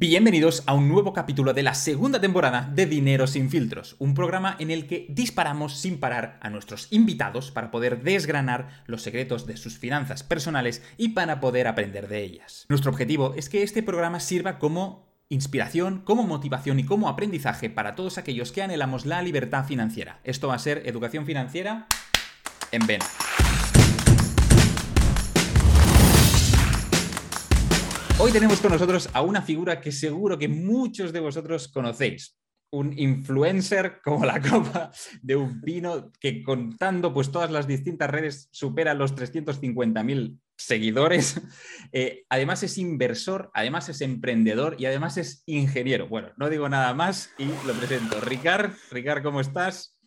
Bienvenidos a un nuevo capítulo de la segunda temporada de Dinero sin filtros, un programa en el que disparamos sin parar a nuestros invitados para poder desgranar los secretos de sus finanzas personales y para poder aprender de ellas. Nuestro objetivo es que este programa sirva como inspiración, como motivación y como aprendizaje para todos aquellos que anhelamos la libertad financiera. Esto va a ser educación financiera en Vena. Hoy tenemos con nosotros a una figura que seguro que muchos de vosotros conocéis. Un influencer como la copa de un vino que contando pues todas las distintas redes supera los 350.000 seguidores. Eh, además es inversor, además es emprendedor y además es ingeniero. Bueno, no digo nada más y lo presento. Ricard, Ricard, ¿cómo estás?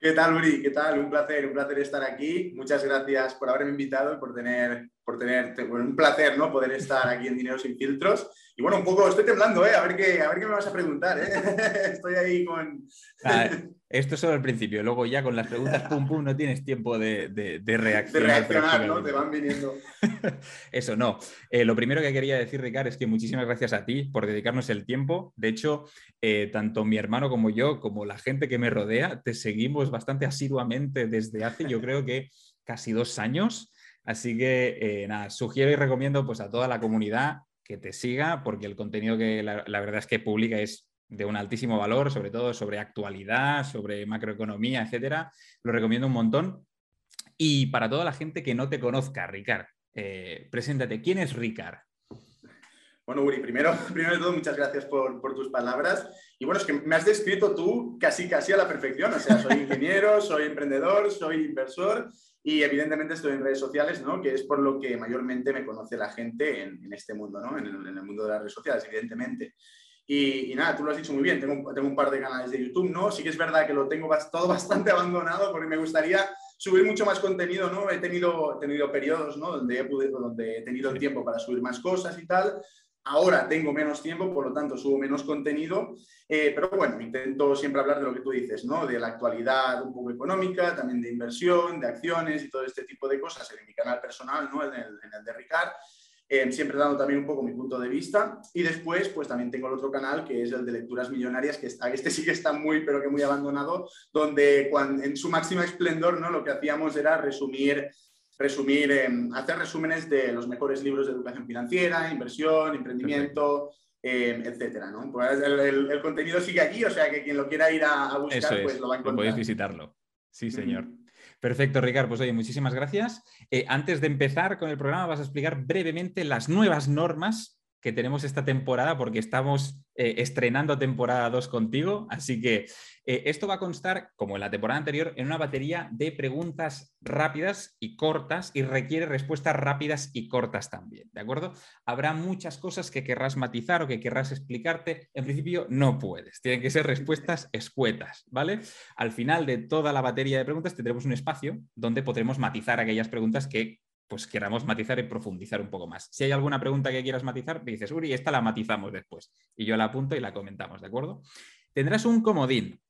¿Qué tal, Uri? ¿Qué tal? Un placer, un placer estar aquí. Muchas gracias por haberme invitado y por tener, por tener un placer, ¿no? Poder estar aquí en Dinero sin filtros. Y bueno, un poco, estoy temblando, ¿eh? A ver qué, a ver qué me vas a preguntar, ¿eh? Estoy ahí con... esto es solo el principio, luego ya con las preguntas pum pum no tienes tiempo de, de, reaccionar. De reaccionar, ¿no? Te van viniendo. Eso no. Eh, lo primero que quería decir, Ricardo, es que muchísimas gracias a ti por dedicarnos el tiempo. De hecho, eh, tanto mi hermano como yo, como la gente que me rodea, te seguimos bastante asiduamente desde hace, yo creo que casi dos años. Así que eh, nada, sugiero y recomiendo pues, a toda la comunidad que te siga, porque el contenido que la, la verdad es que publica es de un altísimo valor, sobre todo sobre actualidad, sobre macroeconomía, etcétera. Lo recomiendo un montón. Y para toda la gente que no te conozca, Ricard, eh, preséntate. ¿Quién es Ricard? Bueno, Uri, primero, primero de todo, muchas gracias por, tus palabras. Y bueno, es que me has descrito tú casi, casi a la perfección. O sea, soy ingeniero, soy emprendedor, soy inversor y evidentemente estoy en redes sociales, ¿no? Que es por lo que mayormente me conoce la gente en, este mundo, ¿no? En el, en el, mundo de las redes sociales, evidentemente. Y, nada, tú lo has dicho muy bien, tengo, tengo un par de canales de YouTube, ¿no? Sí que es verdad que lo tengo todo bastante abandonado porque me gustaría subir mucho más contenido, ¿no? He tenido, tenido periodos, ¿no? Donde he, donde he tenido el tiempo para subir más cosas y tal. Ahora tengo menos tiempo, por lo tanto subo menos contenido, eh, pero bueno, intento siempre hablar de lo que tú dices, ¿no? De la actualidad un poco económica, también de inversión, de acciones y todo este tipo de cosas en mi canal personal, ¿no? En el, de Ricard. Eh, siempre dando también un poco mi punto de vista. Y después, pues también tengo el otro canal que es el de lecturas millonarias, que está, este sí que está muy, pero que muy abandonado, donde cuando, en su máximo esplendor, ¿no? Lo que hacíamos era resumir resumir, em, hacer resúmenes de los mejores libros de educación financiera, inversión, emprendimiento, eh, etcétera. ¿no? Pues el, contenido sigue allí, o sea que quien lo quiera ir a, buscar, pues lo va a encontrar. Podéis visitarlo. Sí, señor. Perfecto, Ricardo. Pues oye, muchísimas gracias. Eh, antes de empezar con el programa, vas a explicar brevemente las nuevas normas que tenemos esta temporada, porque estamos eh, estrenando temporada 2 contigo. Así que eh, esto va a constar, como en la temporada anterior, en una batería de preguntas rápidas y cortas y requiere respuestas rápidas y cortas también. ¿De acuerdo? Habrá muchas cosas que querrás matizar o que querrás explicarte. En principio, no puedes. Tienen que ser respuestas escuetas, ¿vale? Al final de toda la batería de preguntas tendremos un espacio donde podremos matizar aquellas preguntas que pues queramos matizar y profundizar un poco más. Si hay alguna pregunta que quieras matizar, me dices, Uri, esta la matizamos después. Y yo la apunto y la comentamos, ¿de acuerdo? Tendrás un comodín,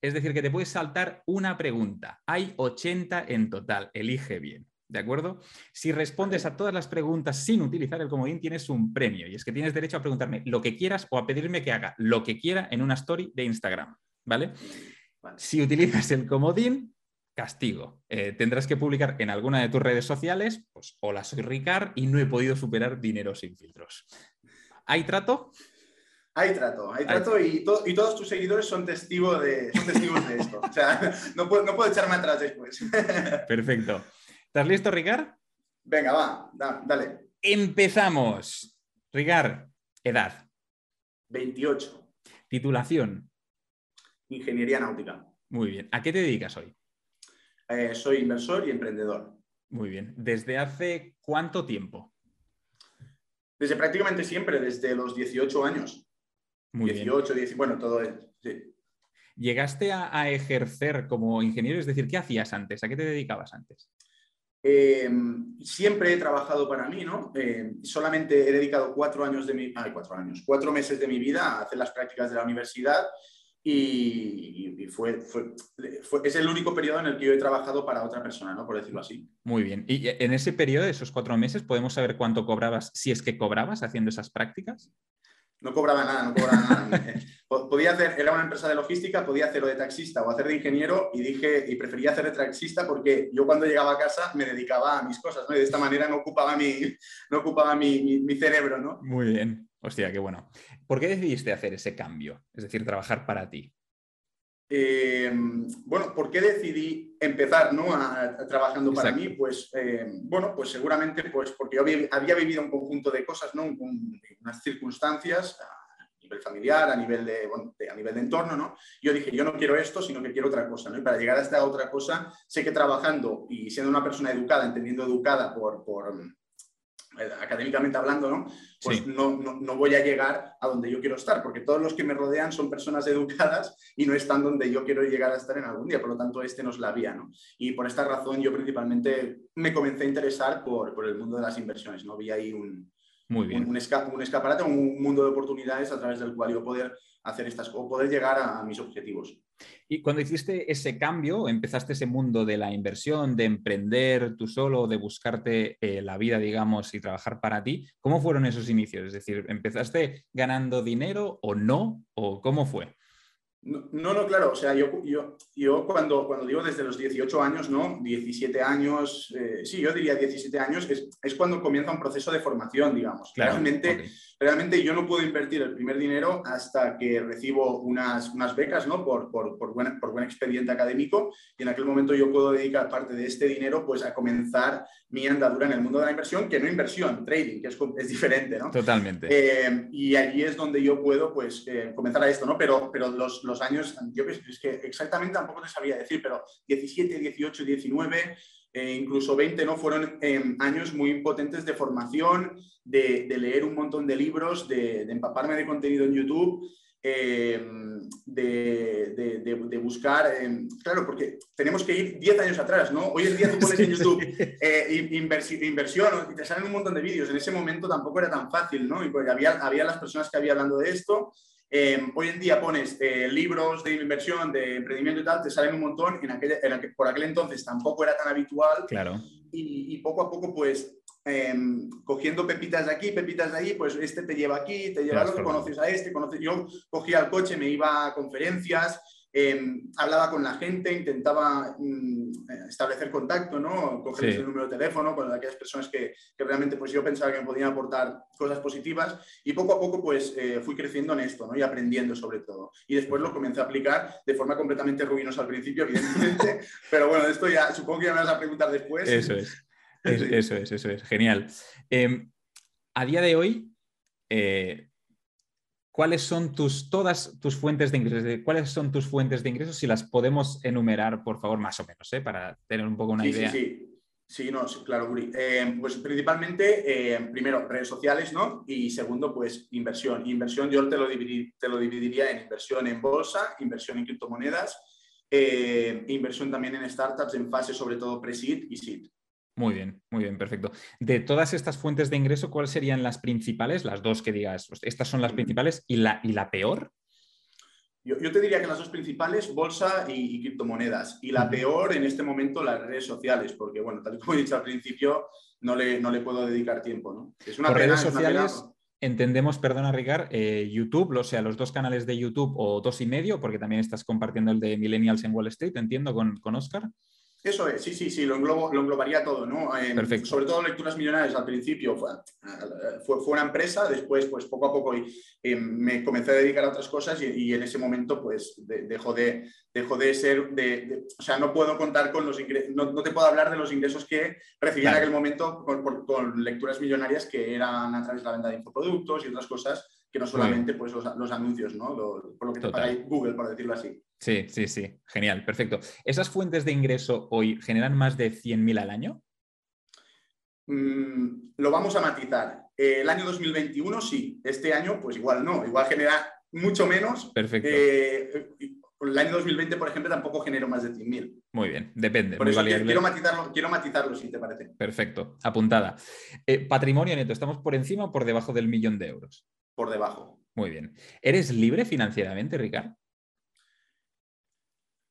es decir, que te puedes saltar una pregunta. Hay 80 en total, elige bien. ¿De acuerdo? Si respondes a todas las preguntas sin utilizar el comodín, tienes un premio. Y es que tienes derecho a preguntarme lo que quieras o a pedirme que haga lo que quiera en una story de Instagram. ¿Vale? Si utilizas el comodín, castigo. Eh, tendrás que publicar en alguna de tus redes sociales, pues hola, soy Ricard y no he podido superar dinero sin filtros. ¿Hay trato? Hay trato, hay trato y, y, todos tus seguidores son, testigos de, testigos de esto. O sea, no puedo, no puedo echarme atrás después. Perfecto. ¿Estás listo, Ricard? Venga, va, dale. Empezamos. Ricard, edad. 28. Titulación. Ingeniería náutica. Muy bien. ¿A qué te dedicas hoy? Eh, soy inversor y emprendedor. Muy bien. ¿Desde hace cuánto tiempo? Desde prácticamente siempre, desde los 18 años. Muy 18, bien. bueno, todo es. ¿Llegaste a, ejercer como ingeniero? Es decir, ¿qué hacías antes? ¿A qué te dedicabas antes? Em, siempre he trabajado para mí, ¿no? Em, solamente he dedicado cuatro años de mi, ay, cuatro años, cuatro meses de mi vida a hacer las prácticas de la universidad y, fue, fue, es el único periodo en el que yo he trabajado para otra persona, ¿no? por decirlo así. Muy bien. ¿Y en ese periodo, de esos cuatro meses, podemos saber cuánto cobrabas, si es que cobrabas haciendo esas prácticas? No cobraba nada, no cobraba nada. podía hacer, era una empresa de logística, podía hacer o de taxista o hacer de ingeniero y dije, y prefería hacer de taxista porque yo cuando llegaba a casa me dedicaba a mis cosas, ¿no? Y de esta manera no ocupaba mi, no ocupaba mi, mi cerebro, ¿no? Muy bien. Hostia, qué bueno. ¿Por qué decidiste hacer ese cambio? Es decir, trabajar para ti. Eh, bueno, ¿por qué decidí empezar ¿no? a, trabajando para mí? Pues eh, bueno, pues seguramente pues porque yo había, vivido un conjunto de cosas, ¿no? unas circunstancias a nivel familiar, a nivel de, a nivel de entorno, ¿no? Yo dije, yo no quiero esto, sino que quiero otra cosa, ¿no? Y para llegar a esta otra cosa, sé que trabajando y siendo una persona educada, entendiendo educada por, por académicamente hablando, ¿no? Pues no, no, voy a llegar a donde yo quiero estar, porque todos los que me rodean son personas educadas y no están donde yo quiero llegar a estar en algún día. Por lo tanto, este no es la vía, ¿no? Y por esta razón yo principalmente me comencé a interesar por, por el mundo de las inversiones, ¿no? Vi ahí un, Muy bien. un, un, escaparate, un mundo de oportunidades a través del cual yo poder hacer estas o poder llegar a mis objetivos. Y cuando hiciste ese cambio, empezaste ese mundo de la inversión, de emprender tú solo, de buscarte eh, la vida, digamos, y trabajar para ti, ¿cómo fueron esos inicios? Es decir, ¿empezaste ganando dinero o no? ¿O cómo fue? No, no, claro, o sea, yo, yo, yo cuando, cuando digo desde los 18 años, ¿no? 17 años, eh, sí, yo diría 17 años, es, es, cuando comienza un proceso de formación, digamos. realmente, realmente yo no puedo invertir el primer dinero hasta que recibo unas, unas becas, ¿no? Por, por, por, buen, por buen expediente académico y en aquel momento yo puedo dedicar parte de este dinero pues a comenzar mi andadura en el mundo de la inversión, que no inversión, trading, que es, es diferente, ¿no? Totalmente. Eh, y allí es donde yo puedo pues eh, comenzar a esto, ¿no? Pero, pero los los años, yo es que exactamente tampoco te sabía decir, pero 17, 18, 19, incluso 20, ¿no? Fueron em, años muy potentes de formación, de, leer un montón de libros, de, empaparme de contenido en YouTube. Em, de, buscar, em, claro, porque tenemos que ir 10 años atrás, ¿no? Hoy en día tú pones en YouTube eh, inversión y te salen un montón de vídeos. En ese momento tampoco era tan fácil, ¿no? Y pues había, había las personas que había hablando de esto Em, hoy en día pones eh, libros de inversión, de emprendimiento y tal, te salen un montón. En aquel, por aquel entonces tampoco era tan habitual. Claro. Y, poco a poco, pues, em, cogiendo pepitas de aquí, pepitas de ahí, pues este te lleva aquí, te lleva a lo conoces a este, conoces. Yo cogía el coche, me iba a conferencias, Em, hablaba con la gente, intentaba mm, establecer contacto, ¿no? Cogerles el número de teléfono con aquellas personas que, que, realmente pues yo pensaba que me podían aportar cosas positivas y poco a poco pues eh, fui creciendo en esto, ¿no? Y aprendiendo sobre todo. Y después lo comencé a aplicar de forma completamente ruinosa al principio, evidentemente, pero bueno, esto ya supongo que ya me vas a preguntar después. Eso es, eso es, eso es, genial. Em, a día de hoy, eh, cuáles son tus, todas tus fuentes de ingresos, cuáles son tus fuentes de ingresos, si las podemos enumerar, por favor, más o menos, ¿eh? para tener un poco una idea. Sí, sí. Sí, no, claro, Guri. Eh, pues principalmente, eh, primero, redes sociales, ¿no? Y segundo, pues inversión. Inversión yo te lo, te lo dividiría en inversión en bolsa, inversión en criptomonedas, inversión también en startups en fase sobre todo pre-seed y seed. Muy bien, muy bien, perfecto. De todas estas fuentes de ingreso, ¿cuáles serían las principales? Las dos que digas, pues, estas son las principales y la, y la peor. Yo, te diría que las dos principales, bolsa y, criptomonedas. Y la peor en este momento, las redes sociales, porque, bueno, tal como he dicho al principio, no le, no le puedo dedicar tiempo, ¿no? Es una redes sociales, entendemos, perdona, Ricard, eh, YouTube, o sea, los dos canales de YouTube o dos y medio, porque también estás compartiendo el de Millennials en Wall Street, entiendo, con, con Oscar. Eso es, sí, sí, sí, lo, englobo, lo englobaría todo, ¿no? Eh, Perfecto. Sobre todo lecturas millonarias al principio fue, fue, una empresa, después, pues poco a poco eh, me comencé a dedicar a otras cosas y, en ese momento, pues dejó de, dejó de ser, de, o sea, no puedo contar con los ingresos, no, te puedo hablar de los ingresos que recibí en aquel momento con, lecturas millonarias que eran a través de la venta de infoproductos y otras cosas que no solamente pues, los, anuncios, ¿no? por lo que te paga Google, por decirlo así. Sí, sí, sí. Genial, perfecto. ¿Esas fuentes de ingreso hoy generan más de 100.000 al año? Mm, lo vamos a matizar. el año 2021 sí, este año pues igual no, igual genera mucho menos. Perfecto. Eh, el año 2020, por ejemplo, tampoco generó más de 100.000. Muy bien, depende. Por eso quiero matizarlo, quiero matizarlo, si te parece. Perfecto, apuntada. Eh, patrimonio neto, ¿estamos por encima o por debajo del millón de euros? Por debajo. Muy bien. ¿Eres libre financieramente, Ricardo?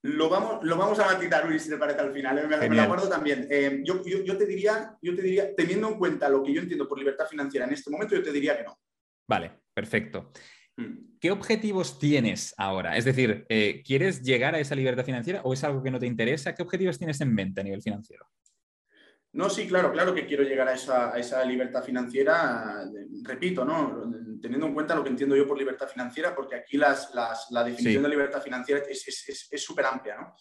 Lo vamos, lo vamos a matizar, Luis, si te parece al final. ¿eh? Me, lo acuerdo también. Eh, yo, te diría, yo te diría, teniendo en cuenta lo que yo entiendo por libertad financiera en este momento, yo te diría que no. Vale, perfecto. Mm. ¿Qué objetivos tienes ahora? Es decir, eh, ¿quieres llegar a esa libertad financiera o es algo que no te interesa? ¿Qué objetivos tienes en mente a nivel financiero? No, sí, claro, claro que quiero llegar a esa, libertad financiera, repito, ¿no? teniendo en cuenta lo que entiendo yo por libertad financiera, porque aquí las, la definición de libertad financiera es súper amplia, ¿no?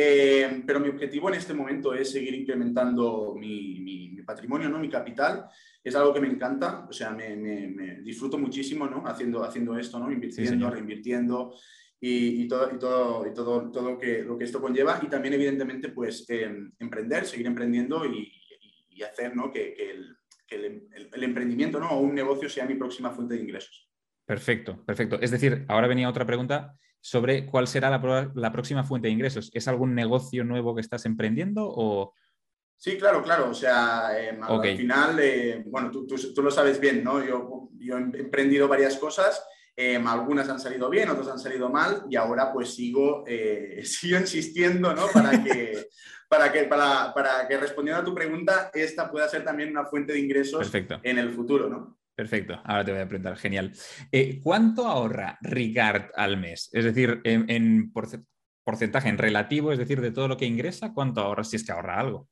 Eh, pero mi objetivo en este momento es seguir incrementando mi, patrimonio, ¿no? mi capital. Es algo que me encanta, o sea, me, disfruto muchísimo ¿no? haciendo, haciendo esto, ¿no? invirtiendo, reinvirtiendo y, todo, y, todo, y todo, todo lo, que, lo que esto conlleva. Y también, evidentemente, pues em, emprender, seguir emprendiendo y, hacer ¿no? que, el, el, emprendimiento ¿no? o un negocio sea mi próxima fuente de ingresos. Perfecto, perfecto. Es decir, ahora venía otra pregunta sobre cuál será la, próxima fuente de ingresos. ¿Es algún negocio nuevo que estás emprendiendo o...? Sí, claro, claro. O sea, em, al final, eh, bueno, tú, lo sabes bien, ¿no? Yo, yo he emprendido varias cosas, em, algunas han salido bien, otras han salido mal y ahora pues sigo, eh, sigo insistiendo, ¿no? Para que, para, que, para, para que respondiendo a tu pregunta, esta pueda ser también una fuente de ingresos en el futuro, ¿no? Perfecto, ahora te voy a preguntar, genial. Eh, ¿Cuánto ahorra Ricard al mes? Es decir, en, porcentaje, en relativo, es decir, de todo lo que ingresa, ¿cuánto ahorra si es que ahorra algo?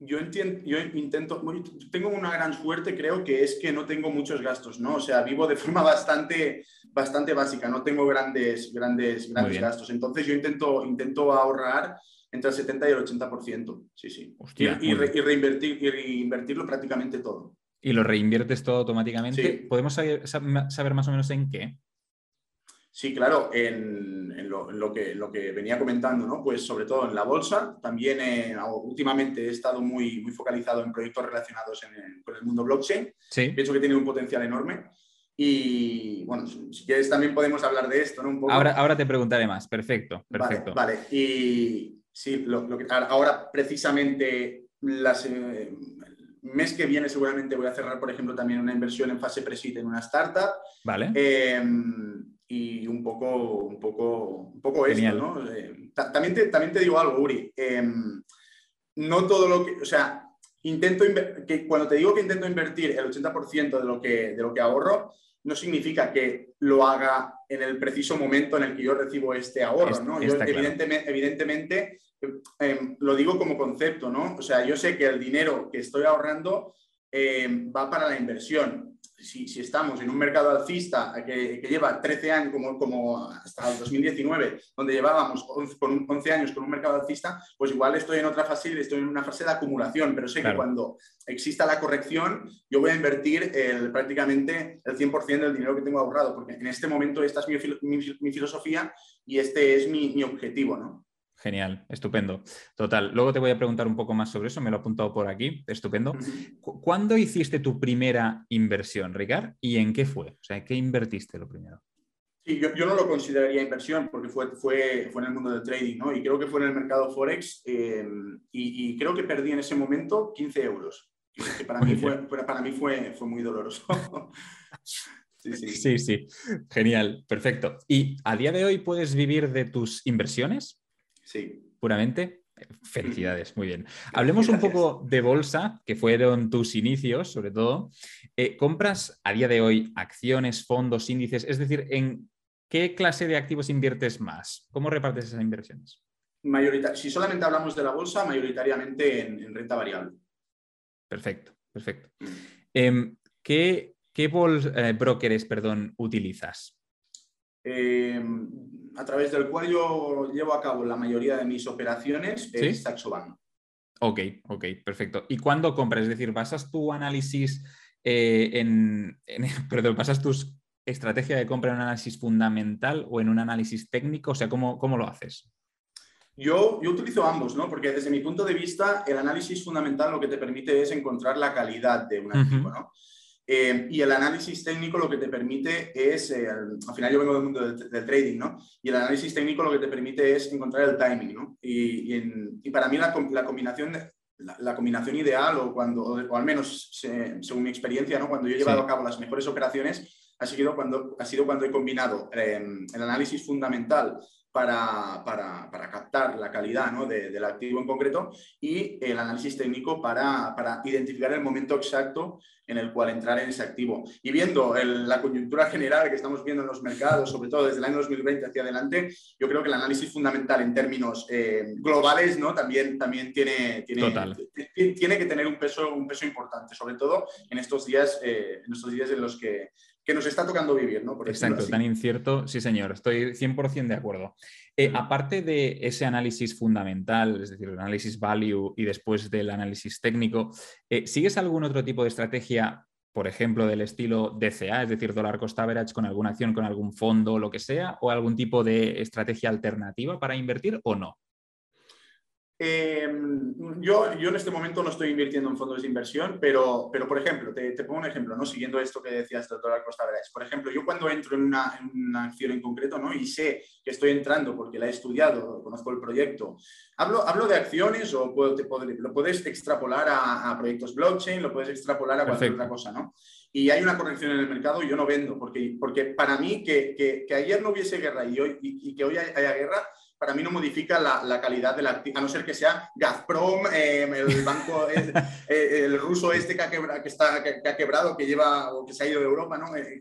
Yo, entiendo, yo intento, tengo una gran suerte, creo que es que no tengo muchos gastos, ¿no? O sea, vivo de forma bastante, bastante básica, no tengo grandes, grandes, grandes gastos. Entonces yo intento, intento ahorrar entre el 70 y el 80%, sí, sí. y, reinvertir, y reinvertirlo prácticamente todo y lo reinviertes todo automáticamente. ¿Podemos saber, más o menos en qué? Sí, claro, en, lo, que, lo, que, venía comentando, ¿no? Pues sobre todo en la bolsa. También eh, últimamente he estado muy, muy focalizado en proyectos relacionados con el mundo blockchain. Sí. Pienso que tiene un potencial enorme. Y bueno, si quieres también podemos hablar de esto, ¿no? Ahora, ahora te preguntaré más. Perfecto, perfecto. Vale, Y sí, ahora precisamente las, eh, mes que viene seguramente voy a cerrar, por ejemplo, también una inversión en fase pre en una startup. Vale. Em, y un poco, un poco, un poco esto, ¿no? Eh, también, te, también te digo algo, Uri. Em, no todo lo que, o sea, intento que cuando te digo que intento invertir el 80% de lo que, de lo que ahorro, no significa que lo haga en el preciso momento en el que yo recibo este ahorro, ¿no? Yo, evidentemente, evidentemente Em, lo digo como concepto, ¿no? O sea, yo sé que el dinero que estoy ahorrando em, va para la inversión. Si, estamos en un mercado alcista que, lleva 13 años, como, como hasta el 2019, donde llevábamos 11, con 11 años con un mercado alcista, pues igual estoy en otra fase, estoy en una fase de acumulación, pero sé que cuando exista la corrección, yo voy a invertir el, prácticamente el 100% del dinero que tengo ahorrado, porque en este momento esta es mi, filosofía y este es mi, mi objetivo, ¿no? Genial, estupendo. Total. Luego te voy a preguntar un poco más sobre eso, me lo he apuntado por aquí. Estupendo. ¿Cuándo hiciste tu primera inversión, Ricard? ¿Y en qué fue? O sea, ¿qué invertiste lo primero? Sí, yo, no lo consideraría inversión porque fue, fue, fue, en el mundo del trading, ¿no? Y creo que fue en el mercado Forex em, y, creo que perdí en ese momento 15 euros. Que para, mí fue, para mí fue, fue muy doloroso. Sí sí. sí, sí. Genial, perfecto. ¿Y a día de hoy puedes vivir de tus inversiones? Sí. Puramente. Felicidades, muy bien. Hablemos un poco de bolsa, que fueron tus inicios, sobre todo. Eh, ¿Compras a día de hoy acciones, fondos, índices? Es decir, ¿en qué clase de activos inviertes más? ¿Cómo repartes esas inversiones? si solamente hablamos de la bolsa, mayoritariamente en, renta variable. Perfecto, perfecto. Mm. Em, ¿Qué, qué eh, brokers perdón, utilizas? Eh, a través del cual yo llevo a cabo la mayoría de mis operaciones es Saxobank. Ok, ok, perfecto. ¿Y cuándo compras? Es decir, ¿basas tu análisis eh, en, perdón, basas tu estrategia de compra en un análisis fundamental o en un análisis técnico? O sea, ¿cómo, cómo lo haces? Yo, yo, utilizo ambos, ¿no? Porque desde mi punto de vista, el análisis fundamental lo que te permite es encontrar la calidad de un activo, ¿no? Eh, y el análisis técnico lo que te permite es, eh, al final yo vengo del mundo del, trading, ¿no? Y el análisis técnico lo que te permite es encontrar el timing, ¿no? Y, y, para mí la, la combinación, la, combinación ideal, o, cuando, o al menos según mi experiencia, ¿no? Cuando yo he llevado a cabo las mejores operaciones, ha sido cuando, ha sido cuando he combinado em, el análisis fundamental para, captar la calidad del activo en concreto y el análisis técnico para, para identificar el momento exacto en el cual entrar en ese activo. Y viendo la coyuntura general que estamos viendo en los mercados, sobre todo desde el año 2020 hacia adelante, yo creo que el análisis fundamental en términos eh, globales ¿no? también, también tiene, tiene, tiene, que tener un peso, un peso importante, sobre todo en estos días, eh, en, estos días en los que, que nos está tocando vivir, ¿no? Exacto, tan incierto, sí señor, estoy 100% de acuerdo. Eh, aparte de ese análisis fundamental, es decir, el análisis value y después del análisis técnico, ¿sigues algún otro tipo de estrategia por ejemplo, del estilo DCA, es decir, dólar cost average con alguna acción, con algún fondo, lo que sea, o algún tipo de estrategia alternativa para invertir o no? Em, yo, yo en este momento no estoy invirtiendo en fondos de inversión, pero, pero por ejemplo, te, pongo un ejemplo, ¿no? siguiendo esto que decías del dólar cost average. Por ejemplo, yo cuando entro en una, acción en concreto ¿no? y sé que estoy entrando porque la he estudiado, conozco el proyecto, hablo, hablo de acciones o puedo, te lo puedes extrapolar a, proyectos blockchain, lo puedes extrapolar a cualquier otra cosa. ¿no? y hay una corrección en el mercado y yo no vendo, porque, porque para mí que, que, ayer no hubiese guerra y, hoy, y que hoy haya guerra, para mí no modifica la, calidad del activo, a no ser que sea Gazprom, em, el banco, eh, el, ruso este que ha, quebrado, que, está, que, ha quebrado, que lleva o que se ha ido de Europa, ¿no? Eh,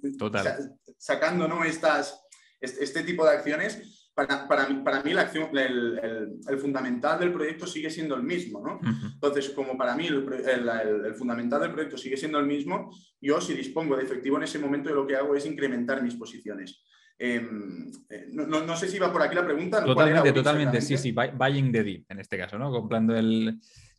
sacando ¿no? Estas, este, tipo de acciones. Para, para, para mí la acción, el, el, fundamental del proyecto sigue siendo el mismo, ¿no? Entonces, como para mí el, fundamental del proyecto sigue siendo el mismo, yo si dispongo de efectivo en ese momento, lo que hago es incrementar mis posiciones. Em, eh, no, sé si va por aquí la pregunta. Totalmente, totalmente. Sí, sí, buying the dip en este caso, ¿no? Comprando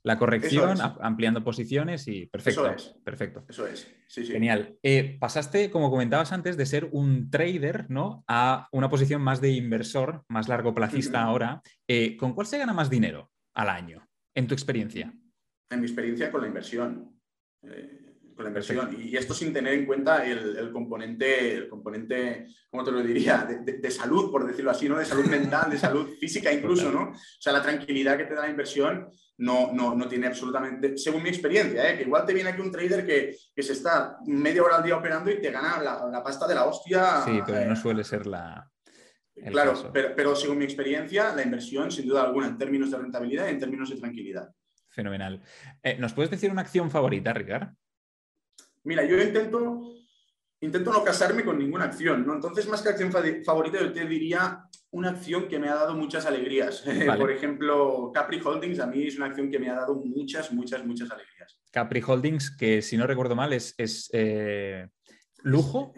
la corrección, ampliando posiciones y perfecto. Eso es. Perfecto. Eso es. Genial. Eh, pasaste, como comentabas antes, de ser un trader, ¿no? A una posición más de inversor, más largo placista ahora. Eh, ¿Con cuál se gana más dinero al año, en tu experiencia? En mi experiencia con la inversión con la inversión. Y esto sin tener en cuenta el, componente, el componente, ¿cómo te lo diría? De, salud, por decirlo así, ¿no? De salud mental, de salud física incluso, ¿no? O sea, la tranquilidad que te da la inversión no, no, no tiene absolutamente, según mi experiencia, ¿eh? que igual te viene aquí un trader que, que, se está media hora al día operando y te gana la, pasta de la hostia. Sí, pero no suele ser la... Claro, pero, pero según mi experiencia, la inversión, sin duda alguna, en términos de rentabilidad y en términos de tranquilidad. Fenomenal. Eh, ¿Nos puedes decir una acción favorita, Ricard? Mira, yo intento, intento no casarme con ninguna acción, ¿no? Entonces, más que acción favorita, yo te diría una acción que me ha dado muchas alegrías. Por ejemplo, Capri Holdings a mí es una acción que me ha dado muchas, muchas, muchas alegrías. Capri Holdings, que si no recuerdo mal, es, es eh, lujo.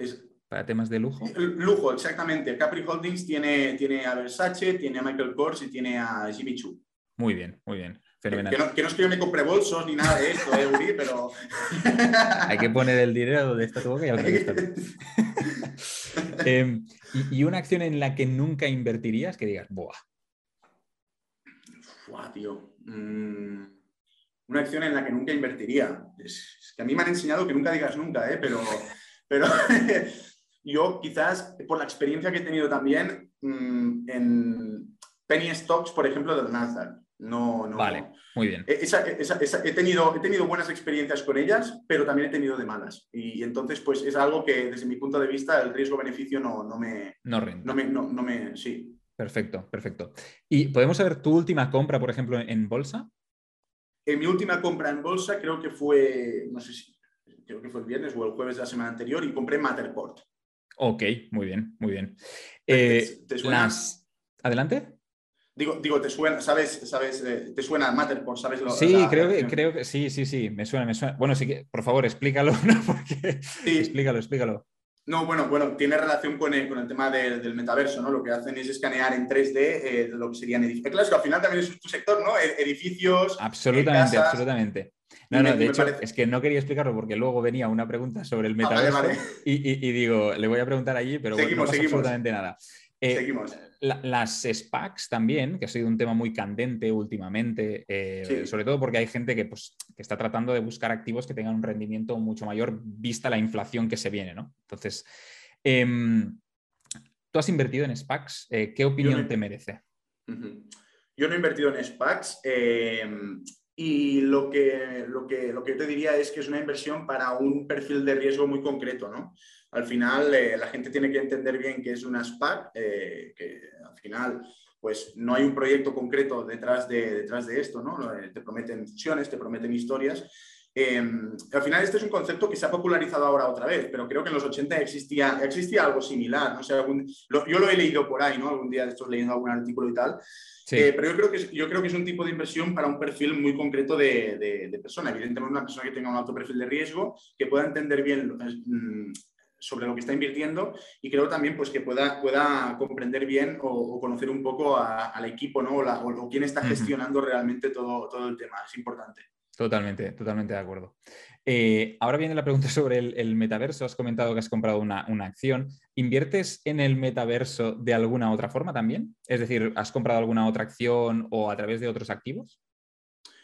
para temas de lujo. Lujo, exactamente. Capri Holdings tiene, tiene a Versace, tiene a Michael Kors y tiene a Jimmy Choo. Muy bien, muy bien. Que no, que no, es que yo me compre bolsos ni nada de esto, eh, Uri, pero. Hay que poner el dinero donde está tu boca y al em, y, una acción en la que nunca invertirías que digas, ¡buah! Buah, tío. Mm, una acción en la que nunca invertiría. Es, que a mí me han enseñado que nunca digas nunca, ¿eh? pero, pero yo quizás por la experiencia que he tenido también mm, en penny stocks, por ejemplo, del Nasdaq. No, no. Vale, muy bien. E, he, tenido, he tenido buenas experiencias con ellas, pero también he tenido de malas. Y, entonces, pues es algo que desde mi punto de vista el riesgo-beneficio no, no, me... No renta. No me, no, me, sí. Perfecto, perfecto. ¿Y podemos saber tu última compra, por ejemplo, en bolsa? En mi última compra en bolsa creo que fue, no sé si, creo que fue el viernes o el jueves de la semana anterior y compré Matterport. Ok, muy bien, muy bien. Eh, ¿Adelante? Digo, digo, te suena, ¿sabes? sabes eh, ¿Te suena Matterport? ¿Sabes lo, Sí, creo, que, creo que sí, sí, sí, me suena, me suena. Bueno, sí que, por favor, explícalo, ¿no? Porque... Sí. Explícalo, explícalo. No, bueno, bueno, tiene relación con el, con el tema del metaverso, ¿no? Lo que hacen es escanear en 3D eh, lo que serían edificios. Claro, es que al final también es tu sector, ¿no? E, edificios. Absolutamente, absolutamente. No, no, de hecho, es que no quería explicarlo porque luego venía una pregunta sobre el ah, metaverso Y, y, digo, le voy a preguntar allí, pero bueno, no pasa absolutamente nada. Eh, Seguimos. las SPACs también, que ha sido un tema muy candente últimamente, eh, sobre todo porque hay gente que, pues, que, está tratando de buscar activos que tengan un rendimiento mucho mayor vista la inflación que se viene, ¿no? Entonces, em, tú has invertido en SPACs, eh, ¿qué opinión te merece? Yo no he invertido en SPACs em, y lo que, lo, que, lo que te diría es que es una inversión para un perfil de riesgo muy concreto, ¿no? Al final la gente tiene que entender bien qué es una SPAC, que al final pues no hay un proyecto concreto detrás de, detrás de esto, ¿no? Te prometen fusiones, te prometen historias. Em, al final este es un concepto que se ha popularizado ahora otra vez, pero creo que en los 80 existía, existía algo similar. ¿no? yo lo he leído por ahí, ¿no? Algún día de estos leyendo algún artículo y tal. Eh, pero yo creo, que, yo creo que es un tipo de inversión para un perfil muy concreto de, de, persona. Evidentemente una persona que tenga un alto perfil de riesgo, que pueda entender bien mm, sobre lo que está invirtiendo y creo también pues, que pueda, pueda comprender bien o, conocer un poco al equipo ¿no? o, quién está gestionando realmente todo, todo el tema. Es importante. Totalmente, totalmente de acuerdo. Eh, ahora viene la pregunta sobre el, metaverso. Has comentado que has comprado una, acción. ¿Inviertes en el metaverso de alguna otra forma también? Es decir, ¿has comprado alguna otra acción o a través de otros activos?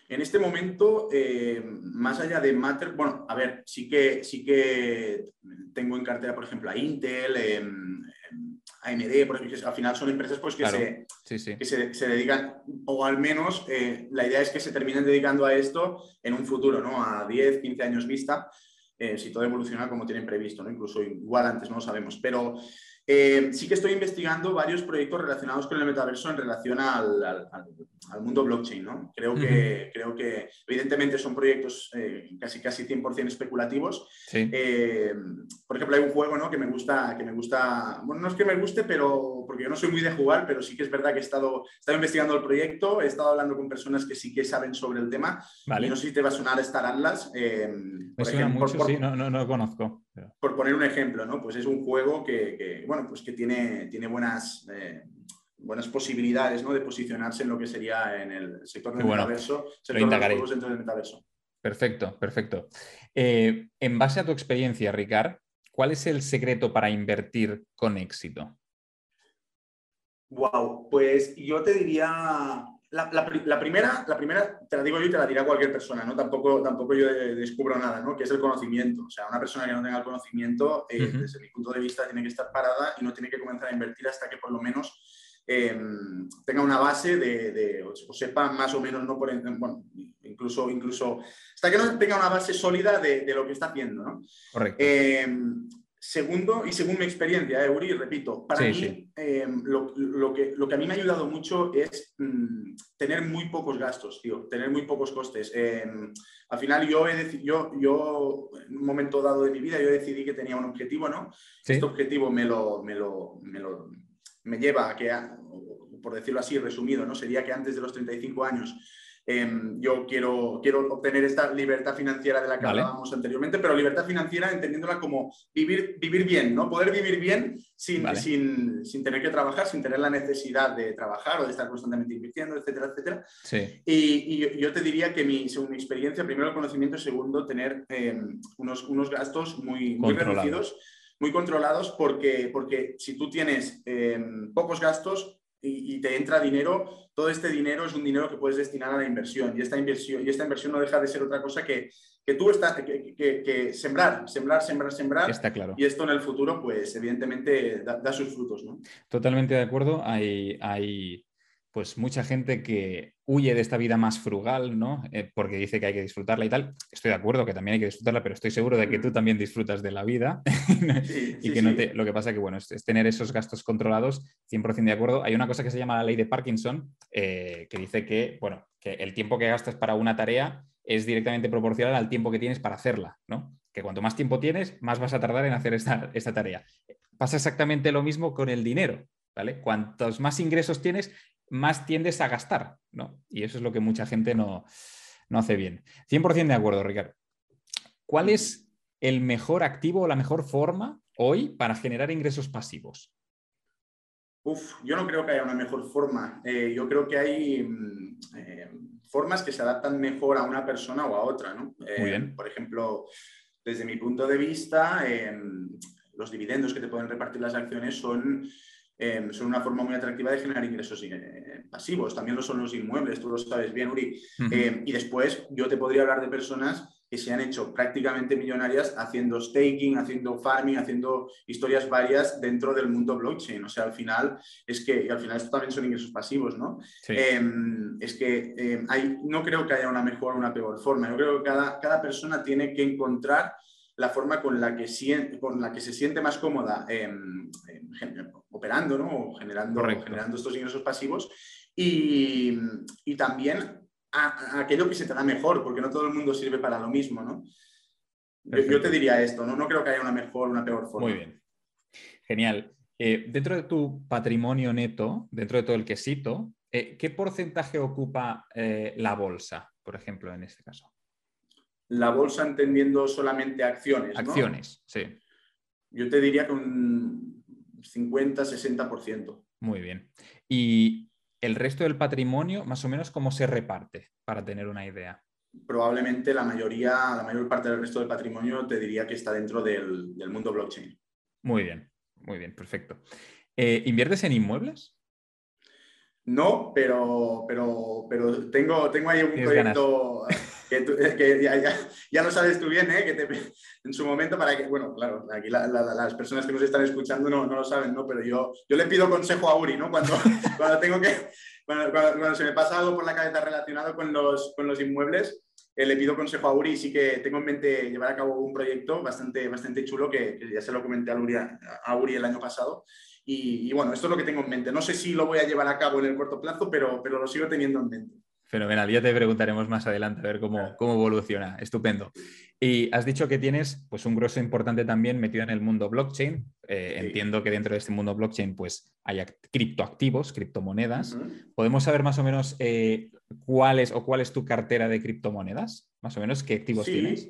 En este momento, eh, más allá de Matter, bueno, a ver, sí que, sí que tengo en cartera, por ejemplo, a Intel, em, AMD, porque al final son empresas pues, que, se, que se, dedican, o al menos eh, la idea es que se terminen dedicando a esto en un futuro, ¿no? A 10, 15 años vista, eh, si todo evoluciona como tienen previsto, ¿no? Incluso igual antes, no lo sabemos. Pero eh, sí que estoy investigando varios proyectos relacionados con el metaverso en relación al, mundo blockchain. ¿no? Creo, que, creo que, evidentemente, son proyectos eh, casi, casi 100% especulativos. Eh, por ejemplo, hay un juego ¿no? que, me gusta, que me gusta, bueno, no es que me guste, pero porque yo no soy muy de jugar, pero sí que es verdad que he estado, estado investigando el proyecto, he estado hablando con personas que sí que saben sobre el tema. Y no sé si te va a sonar Star Atlas. me suena mucho, sí, no, no, no lo conozco. Por poner un ejemplo, ¿no? Pues es un juego que, bueno, pues que tiene, tiene buenas, eh, buenas posibilidades ¿no? de posicionarse en lo que sería en el sector del metaverso, sector de los dentro del metaverso. Perfecto, perfecto. Eh, en base a tu experiencia, Ricard, ¿cuál es el secreto para invertir con éxito? Wow, pues yo te diría la, primera, la primera, te la digo yo y te la dirá cualquier persona, ¿no? Tampoco, tampoco yo descubro nada, ¿no? Que es el conocimiento. O sea, una persona que no tenga el conocimiento, eh, desde mi punto de vista, tiene que estar parada y no tiene que comenzar a invertir hasta que por lo menos em, tenga una base de, o sepa más o menos, no por, bueno, incluso, incluso, hasta que no tenga una base sólida de, lo que está haciendo, ¿no? Correcto. Em, Segundo, y según mi experiencia, eh, Uri, repito, para mí em, lo, que, lo que a mí me ha ayudado mucho es mm, tener muy pocos gastos, tío, tener muy pocos costes. Em, al final yo, he yo, yo, en un momento dado de mi vida, yo decidí que tenía un objetivo, ¿no? Este objetivo me lo, me lo, me lo me lleva a que, por decirlo así, resumido, ¿no? Sería que antes de los 35 años Em, yo quiero, quiero obtener esta libertad financiera de la que hablábamos anteriormente, pero libertad financiera entendiéndola como vivir, vivir bien, ¿no? Poder vivir bien sin, sin, sin, tener que trabajar, sin tener la necesidad de trabajar o de estar constantemente invirtiendo, etcétera, etcétera. Sí. Y, yo te diría que mi, según mi experiencia, primero el conocimiento y segundo tener em, unos, unos gastos muy, muy reducidos muy controlados porque, porque si tú tienes em, pocos gastos, y, te entra dinero, todo este dinero es un dinero que puedes destinar a la inversión y esta inversión, y esta inversión no deja de ser otra cosa que, que tú estás, que, que, sembrar, sembrar, sembrar, sembrar. Está claro. Y esto en el futuro, pues evidentemente da, sus frutos, ¿no? Totalmente de acuerdo. Hay, hay pues mucha gente que huye de esta vida más frugal, ¿no? Eh, porque dice que hay que disfrutarla y tal. Estoy de acuerdo que también hay que disfrutarla, pero estoy seguro de que tú también disfrutas de la vida y que no te... Lo que pasa que, bueno, es, tener esos gastos controlados, 100% de acuerdo. Hay una cosa que se llama la ley de Parkinson, eh, que dice que, bueno, que el tiempo que gastas para una tarea es directamente proporcional al tiempo que tienes para hacerla, ¿no? Que cuanto más tiempo tienes, más vas a tardar en hacer esta, esta tarea. Pasa exactamente lo mismo con el dinero, ¿vale? Cuantos más ingresos tienes, más tiendes a gastar, ¿no? Y eso es lo que mucha gente no, hace bien. 100% de acuerdo, Ricardo. ¿Cuál es el mejor activo o la mejor forma hoy para generar ingresos pasivos? Uf, yo no creo que haya una mejor forma. Eh, yo creo que hay mm, eh, formas que se adaptan mejor a una persona o a otra, ¿no? Muy eh, bien. Por ejemplo, desde mi punto de vista, los dividendos que te pueden repartir las acciones son Em, son una forma muy atractiva de generar ingresos eh, pasivos. También lo son los inmuebles, tú lo sabes bien, Uri. Em, y después yo te podría hablar de personas que se han hecho prácticamente millonarias haciendo staking, haciendo farming, haciendo historias varias dentro del mundo blockchain. O sea, al final es que, al final esto también son ingresos pasivos, ¿no? Em, es que hay, no creo que haya una mejor o una peor forma. Yo creo que cada, cada persona tiene que encontrar la forma con la que, con la que se siente más cómoda operando ¿no? o generando, generando estos ingresos pasivos y, también aquello que se te da mejor, porque no todo el mundo sirve para lo mismo. ¿no? Yo, te diría esto, ¿no? no creo que haya una mejor, una peor forma. Muy bien. Genial. Eh, dentro de tu patrimonio neto, dentro de todo el quesito, eh, ¿qué porcentaje ocupa eh, la bolsa, por ejemplo, en este caso? La bolsa entendiendo solamente acciones. Acciones, sí. Yo te diría que un 50-60%. Muy bien. ¿Y el resto del patrimonio, más o menos, cómo se reparte, para tener una idea? Probablemente la mayoría, la mayor parte del resto del patrimonio te diría que está dentro del mundo blockchain. Muy bien, muy bien, perfecto. Eh, ¿Inviertes en inmuebles? No, pero, pero, pero tengo, tengo ahí un proyecto que, ya, lo sabes tú bien, ¿eh? que en su momento para que, bueno, claro, aquí las personas que nos están escuchando no, no, lo saben, ¿no? Pero yo, yo le pido consejo a Uri, ¿no? Cuando, cuando tengo que, cuando, cuando, se me pasa algo por la cabeza relacionado con los, con los inmuebles, eh, le pido consejo a Uri y sí que tengo en mente llevar a cabo un proyecto bastante, bastante chulo que, ya se lo comenté a Uri, a Uri el año pasado. Y, bueno, esto es lo que tengo en mente. No sé si lo voy a llevar a cabo en el corto plazo, pero, pero lo sigo teniendo en mente. Fenomenal, ya te preguntaremos más adelante a ver cómo, cómo evoluciona. Estupendo. Y has dicho que tienes pues, un grueso importante también metido en el mundo blockchain. Eh, entiendo que dentro de este mundo blockchain pues, hay criptoactivos, criptomonedas. ¿Podemos saber más o menos eh, cuál es o cuál es tu cartera de criptomonedas? Más o menos, ¿qué activos tienes?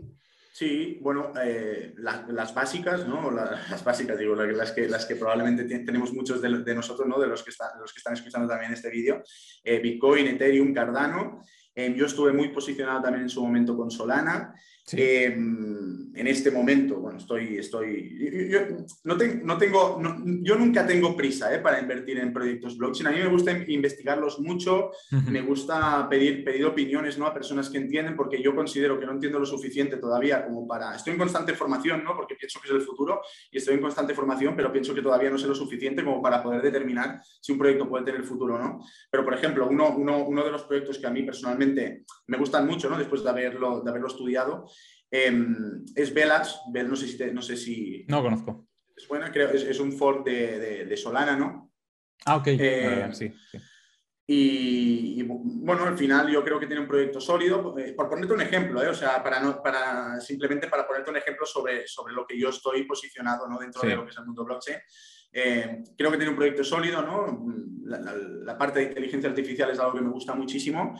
Sí, bueno, eh, las básicas, ¿no? las básicas, digo, las que, las que probablemente tenemos muchos de, nosotros, ¿no? De los que, los que están escuchando también este vídeo, eh, Bitcoin, Ethereum, Cardano. Eh, yo estuve muy posicionado también en su momento con Solana. Em, en este momento, bueno, estoy, estoy, yo, no, no tengo, yo nunca tengo prisa ¿eh? para invertir en proyectos blockchain. A mí me gusta investigarlos mucho, me gusta pedir, pedir opiniones ¿no? a personas que entienden, porque yo considero que no entiendo lo suficiente todavía como para, estoy en constante formación, ¿no? porque pienso que es el futuro y estoy en constante formación, pero pienso que todavía no sé lo suficiente como para poder determinar si un proyecto puede tener futuro o no. Pero, por ejemplo, uno, uno, uno de los proyectos que a mí personalmente me gustan mucho, ¿no? después de haberlo, de haberlo estudiado, Em, es Velas, no sé si... no, sé si no conozco. Es buena, creo, es, un fork de, Solana, ¿no? Ah, ok. Eh, sí, Y, bueno, al final yo creo que tiene un proyecto sólido. Eh, por ponerte un ejemplo, ¿eh? o sea, para, no, para simplemente para ponerte un ejemplo sobre, sobre lo que yo estoy posicionado ¿no? dentro de lo que es el mundo blockchain. creo que tiene un proyecto sólido, ¿no? la, parte de inteligencia artificial es algo que me gusta muchísimo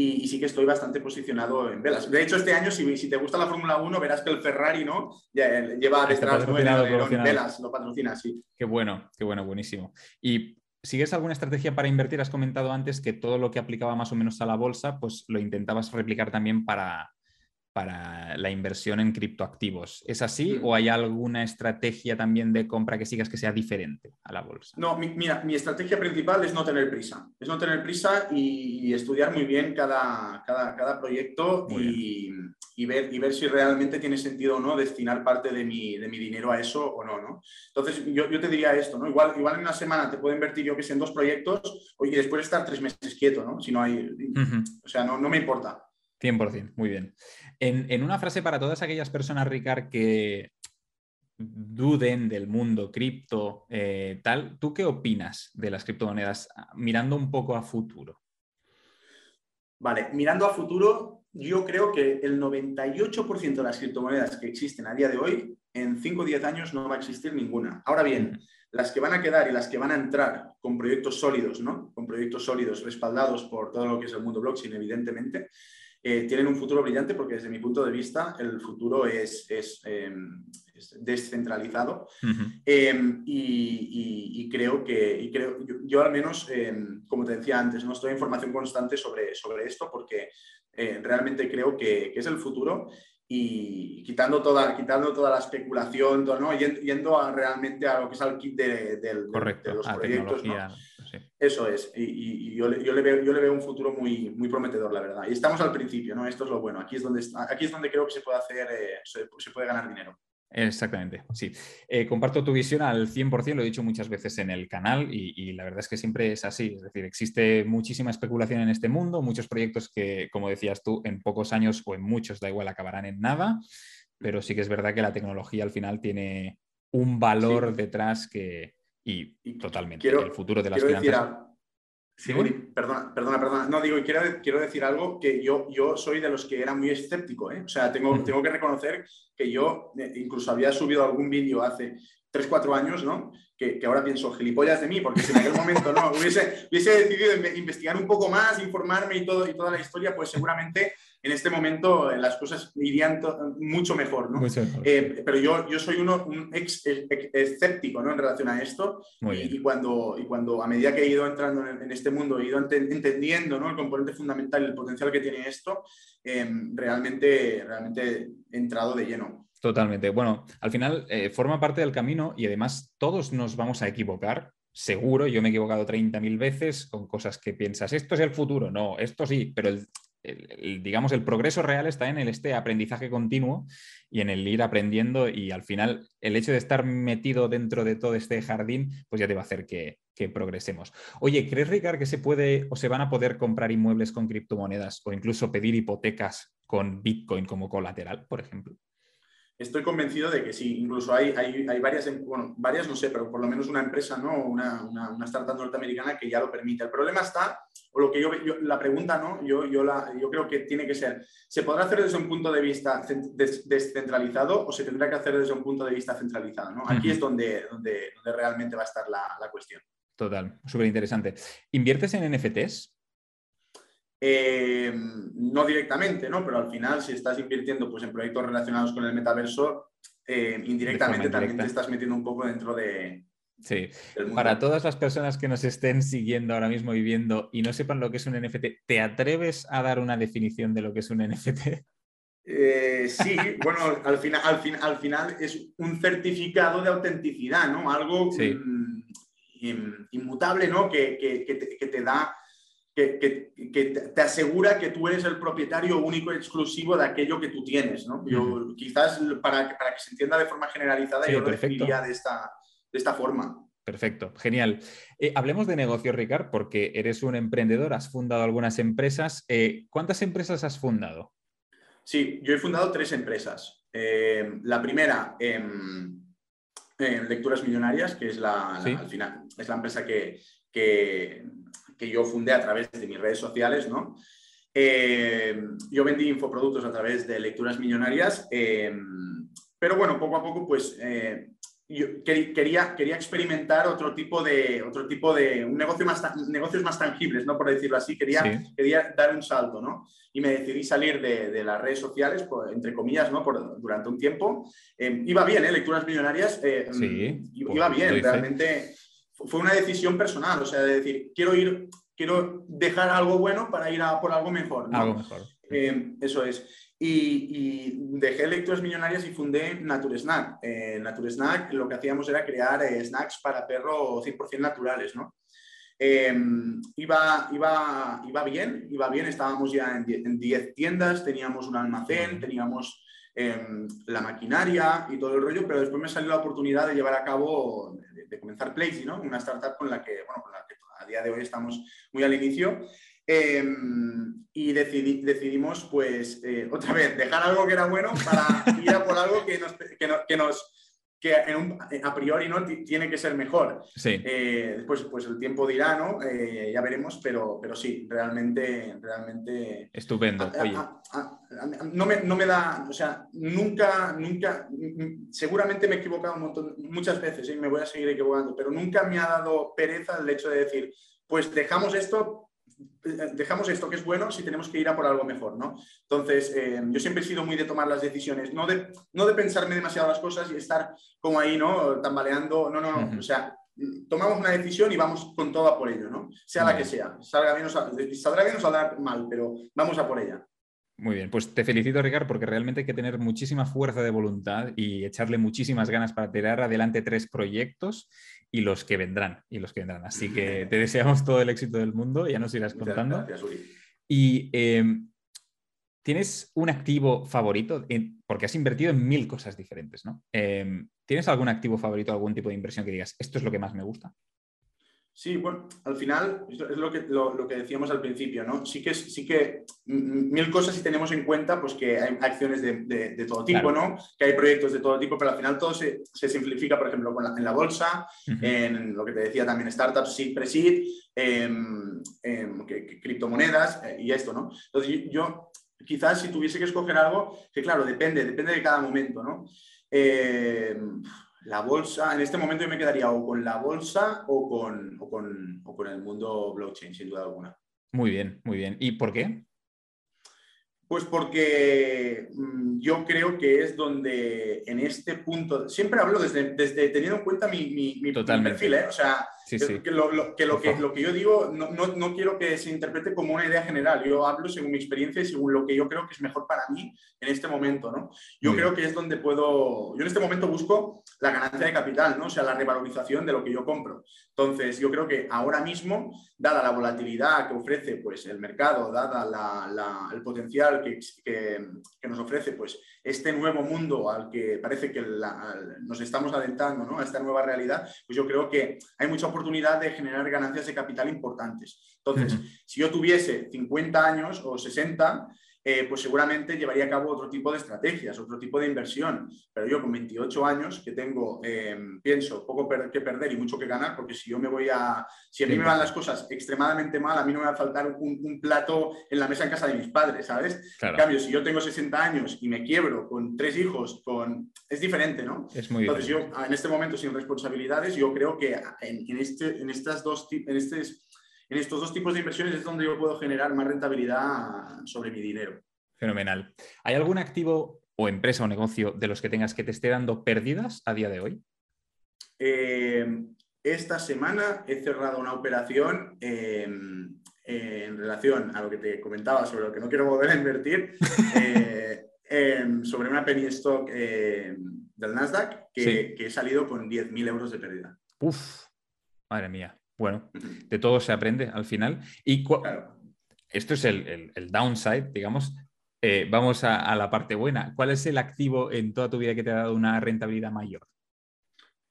y, sí que estoy bastante posicionado en velas. De hecho, este año, si, si te gusta la Fórmula 1, verás que el Ferrari ¿no? Eh, lleva detrás en velas, lo patrocina, sí. Qué bueno, qué bueno, buenísimo. Y ¿Sigues alguna estrategia para invertir? Has comentado antes que todo lo que aplicaba más o menos a la bolsa, pues lo intentabas replicar también para, para la inversión en criptoactivos. ¿Es así mm. o hay alguna estrategia también de compra que sigas que sea diferente a la bolsa? No, mira, mi estrategia principal es no tener prisa. Es no tener prisa y, estudiar muy bien cada, cada, proyecto y, ver, y ver si realmente tiene sentido o no destinar parte de mi, de mi dinero a eso o no. ¿no? Entonces, yo, yo, te diría esto, ¿no? Igual, igual en una semana te puedo invertir yo que sé en dos proyectos y después estar tres meses quieto, ¿no? Si no hay... O sea, no, no me importa. 100%, muy bien. En, una frase para todas aquellas personas, Ricard, que duden del mundo cripto, eh, tal, ¿tú qué opinas de las criptomonedas mirando un poco a futuro? Vale, mirando a futuro, yo creo que el 98% de las criptomonedas que existen a día de hoy, en 5 o 10 años no va a existir ninguna. Ahora bien, las que van a quedar y las que van a entrar con proyectos sólidos, ¿no? Con proyectos sólidos respaldados por todo lo que es el mundo blockchain, evidentemente, eh, tienen un futuro brillante porque desde mi punto de vista el futuro es, em, descentralizado. Em, y, creo que y creo, yo, al menos, em, como te decía antes, no estoy en formación constante sobre, sobre esto porque eh, realmente creo que, es el futuro y quitando toda, quitando toda la especulación, ¿no? yendo, a, realmente a lo que es el kit de, los proyectos. Eso es, y, yo, le, veo, yo le veo un futuro muy, muy prometedor, la verdad. Y estamos al principio, ¿no? Esto es lo bueno. Aquí es donde, aquí es donde creo que se puede hacer, eh, se, puede ganar dinero. Exactamente, sí. Eh, comparto tu visión al 100%, lo he dicho muchas veces en el canal y, la verdad es que siempre es así. Es decir, existe muchísima especulación en este mundo, muchos proyectos que, como decías tú, en pocos años o en muchos, da igual, acabarán en nada pero sí que es verdad que la tecnología al final tiene un valor detrás que, y, totalmente, el futuro de las finanzas. Sí, perdona, perdona, perdona. No, digo, quiero, quiero decir algo que yo, yo soy de los que era muy escéptico. ¿eh? O sea, tengo, tengo que reconocer que yo eh, incluso había subido algún vídeo hace 3, 4 años, ¿no? Que, que, ahora pienso gilipollas de mí, porque si en aquel momento no hubiese, hubiese decidido investigar un poco más, informarme y, todo, y toda la historia, pues seguramente en este momento eh, las cosas irían mucho mejor, ¿no? Eh, pero yo, yo soy uno, un ex, escéptico ¿no? en relación a esto y, cuando, y cuando a medida que he ido entrando en, este mundo, he ido entendiendo ¿no? el componente fundamental y el potencial que tiene esto, em, realmente, realmente he entrado de lleno. Totalmente. Bueno, al final eh, forma parte del camino y además todos nos vamos a equivocar. Seguro, yo me he equivocado 30.000 veces con cosas que piensas, esto es el futuro, no, esto sí, pero el, digamos, el progreso real está en el, este aprendizaje continuo y en el ir aprendiendo y al final el hecho de estar metido dentro de todo este jardín, pues ya te va a hacer que, que progresemos. Oye, ¿crees, Ricard, que se puede o se van a poder comprar inmuebles con criptomonedas o incluso pedir hipotecas con Bitcoin como colateral, por ejemplo? Estoy convencido de que sí, incluso hay, hay, hay, varias, bueno, varias no sé, pero por lo menos una empresa, ¿no? Una, una, una, startup norteamericana que ya lo permite. El problema está, o lo que yo, yo la pregunta, ¿no? Yo, yo, la, yo creo que tiene que ser, ¿se podrá hacer desde un punto de vista descentralizado o se tendrá que hacer desde un punto de vista centralizado, ¿no? Aquí es donde, donde, donde, realmente va a estar la, la cuestión. Total, súper interesante. ¿Inviertes en NFTs? Eh, no directamente, ¿no? Pero al final, si estás invirtiendo pues, en proyectos relacionados con el metaverso, eh, indirectamente también te estás metiendo un poco dentro de... Sí, para todas las personas que nos estén siguiendo ahora mismo y viendo y no sepan lo que es un NFT, ¿te atreves a dar una definición de lo que es un NFT? Eh, sí, bueno, al, final, al, al final es un certificado de autenticidad, ¿no? Algo mm, inmutable, ¿no? Que, que te da que, te asegura que tú eres el propietario único y exclusivo de aquello que tú tienes. ¿no? Yo, quizás para, para, que se entienda de forma generalizada, yo lo definiría de esta, de esta forma. Perfecto, genial. Eh, hablemos de negocio, Ricard, porque eres un emprendedor, has fundado algunas empresas. Eh, ¿Cuántas empresas has fundado? Sí, yo he fundado tres empresas. Eh, la primera, en Lecturas Millonarias, que es la, al final, es la empresa que, que que yo fundé a través de mis redes sociales, ¿no? Eh, yo vendí infoproductos a través de lecturas millonarias, eh, pero bueno, poco a poco, pues eh, yo quería, quería experimentar otro tipo de, otro tipo de un negocio más, negocios más tangibles, ¿no? Por decirlo así, quería, quería dar un salto, ¿no? Y me decidí salir de, las redes sociales, entre comillas, ¿no? Por, durante un tiempo. iba bien, ¿eh? Lecturas millonarias, sí, iba bien, realmente fue una decisión personal, o sea, de decir, quiero ir, quiero dejar algo bueno para ir a por algo mejor. Algo mejor. Eh, eso es. Y, dejé Lecturas Millonarias y fundé Nature Snack. Eh, Nature Snack lo que hacíamos era crear eh, snacks para perros 100% naturales, ¿no? iba, iba, iba bien, iba bien, estábamos ya en 10 tiendas, teníamos un almacén, teníamos em, la maquinaria y todo el rollo, pero después me salió la oportunidad de llevar a cabo de comenzar Plazy. Una startup con la que, bueno, con la que a día de hoy estamos muy al inicio. Em, y decidimos, pues, eh, otra vez, dejar algo que era bueno para ir a por algo que nos, que nos que a priori ¿no? tiene que ser mejor. Sí. Eh, después pues el tiempo dirá, ¿no? Eh, ya veremos, pero, pero sí, realmente, realmente... Estupendo. no, me, no, me, da, o sea, nunca, nunca, seguramente me he equivocado un montón, muchas veces y me voy a seguir equivocando, pero nunca me ha dado pereza el hecho de decir, pues dejamos esto dejamos esto que es bueno si tenemos que ir a por algo mejor, ¿no? Entonces, eh, yo siempre he sido muy de tomar las decisiones, no de, no de pensarme demasiado las cosas y estar como ahí, ¿no? Tambaleando, no, no, o sea, tomamos una decisión y vamos con todo a por ello, ¿no? Sea la que sea, salga bien o saldrá bien o saldrá mal, pero vamos a por ella. Muy bien, pues te felicito, Ricardo, porque realmente hay que tener muchísima fuerza de voluntad y echarle muchísimas ganas para tirar adelante tres proyectos y los que vendrán, y los que vendrán. Así que te deseamos todo el éxito del mundo, ya nos irás contando. Y em, ¿tienes un activo favorito? porque has invertido en mil cosas diferentes, ¿no? Em, ¿Tienes algún activo favorito, algún tipo de inversión que digas, esto es lo que más me gusta? Sí, bueno, al final es lo que, lo, que decíamos al principio, ¿no? Sí que, sí que mil cosas si tenemos en cuenta pues que hay acciones de, de, todo tipo, ¿no? Que hay proyectos de todo tipo, pero al final todo se, se simplifica, por ejemplo, en la bolsa, en lo que te decía también, startups, seed, pre-seed, em, em, criptomonedas eh, y esto, ¿no? Entonces yo, quizás si tuviese que escoger algo, que claro, depende, depende de cada momento, ¿no? La bolsa, en este momento yo me quedaría o con la bolsa o con, o con, o con el mundo blockchain, sin duda alguna. Muy bien, muy bien. ¿Y por qué? Pues porque mm, yo creo que es donde en este punto, siempre hablo desde, desde teniendo en cuenta mi, mi, perfil, ¿eh? o sea, que, lo, que, lo, que, lo que yo digo no, no, no, quiero que se interprete como una idea general, yo hablo según mi experiencia y según lo que yo creo que es mejor para mí en este momento, ¿no? Yo creo que es donde puedo, yo en este momento busco la ganancia de capital, ¿no? O sea, la revalorización de lo que yo compro. Entonces, yo creo que ahora mismo, dada la volatilidad que ofrece pues, el mercado, dada la, el potencial que, que, que, nos ofrece pues, este nuevo mundo al que parece que nos estamos adentrando, ¿no? A esta nueva realidad, pues yo creo que hay mucha oportunidad oportunidad de generar ganancias de capital importantes. Entonces, si yo tuviese 50 años o 60, eh, pues seguramente llevaría a cabo otro tipo de estrategias, otro tipo de inversión. Pero yo con 28 años, que tengo, eh, pienso, poco que perder y mucho que ganar, porque si yo me voy a, si a mí me van las cosas extremadamente mal, a mí no me va a faltar un, plato en la mesa en casa de mis padres, ¿sabes? En cambio, si yo tengo 60 años y me quiebro con tres hijos, con... es diferente, ¿no? Es muy Entonces yo, en este momento, sin responsabilidades, yo creo que en, este, en estas dos... En este, en estos dos tipos de inversiones es donde yo puedo generar más rentabilidad sobre mi dinero. Fenomenal. ¿Hay algún activo o empresa o negocio de los que tengas que te esté dando pérdidas a día de hoy? Eh, esta semana he cerrado una operación em, en relación a lo que te comentaba sobre lo que no quiero volver a invertir, eh, em, sobre una penny stock em, del Nasdaq que, he salido con 10.000 euros de pérdida. Uf, madre mía. Bueno, de todo se aprende al final. Y esto es el, downside, digamos. Eh, vamos a, la parte buena. ¿Cuál es el activo en toda tu vida que te ha dado una rentabilidad mayor?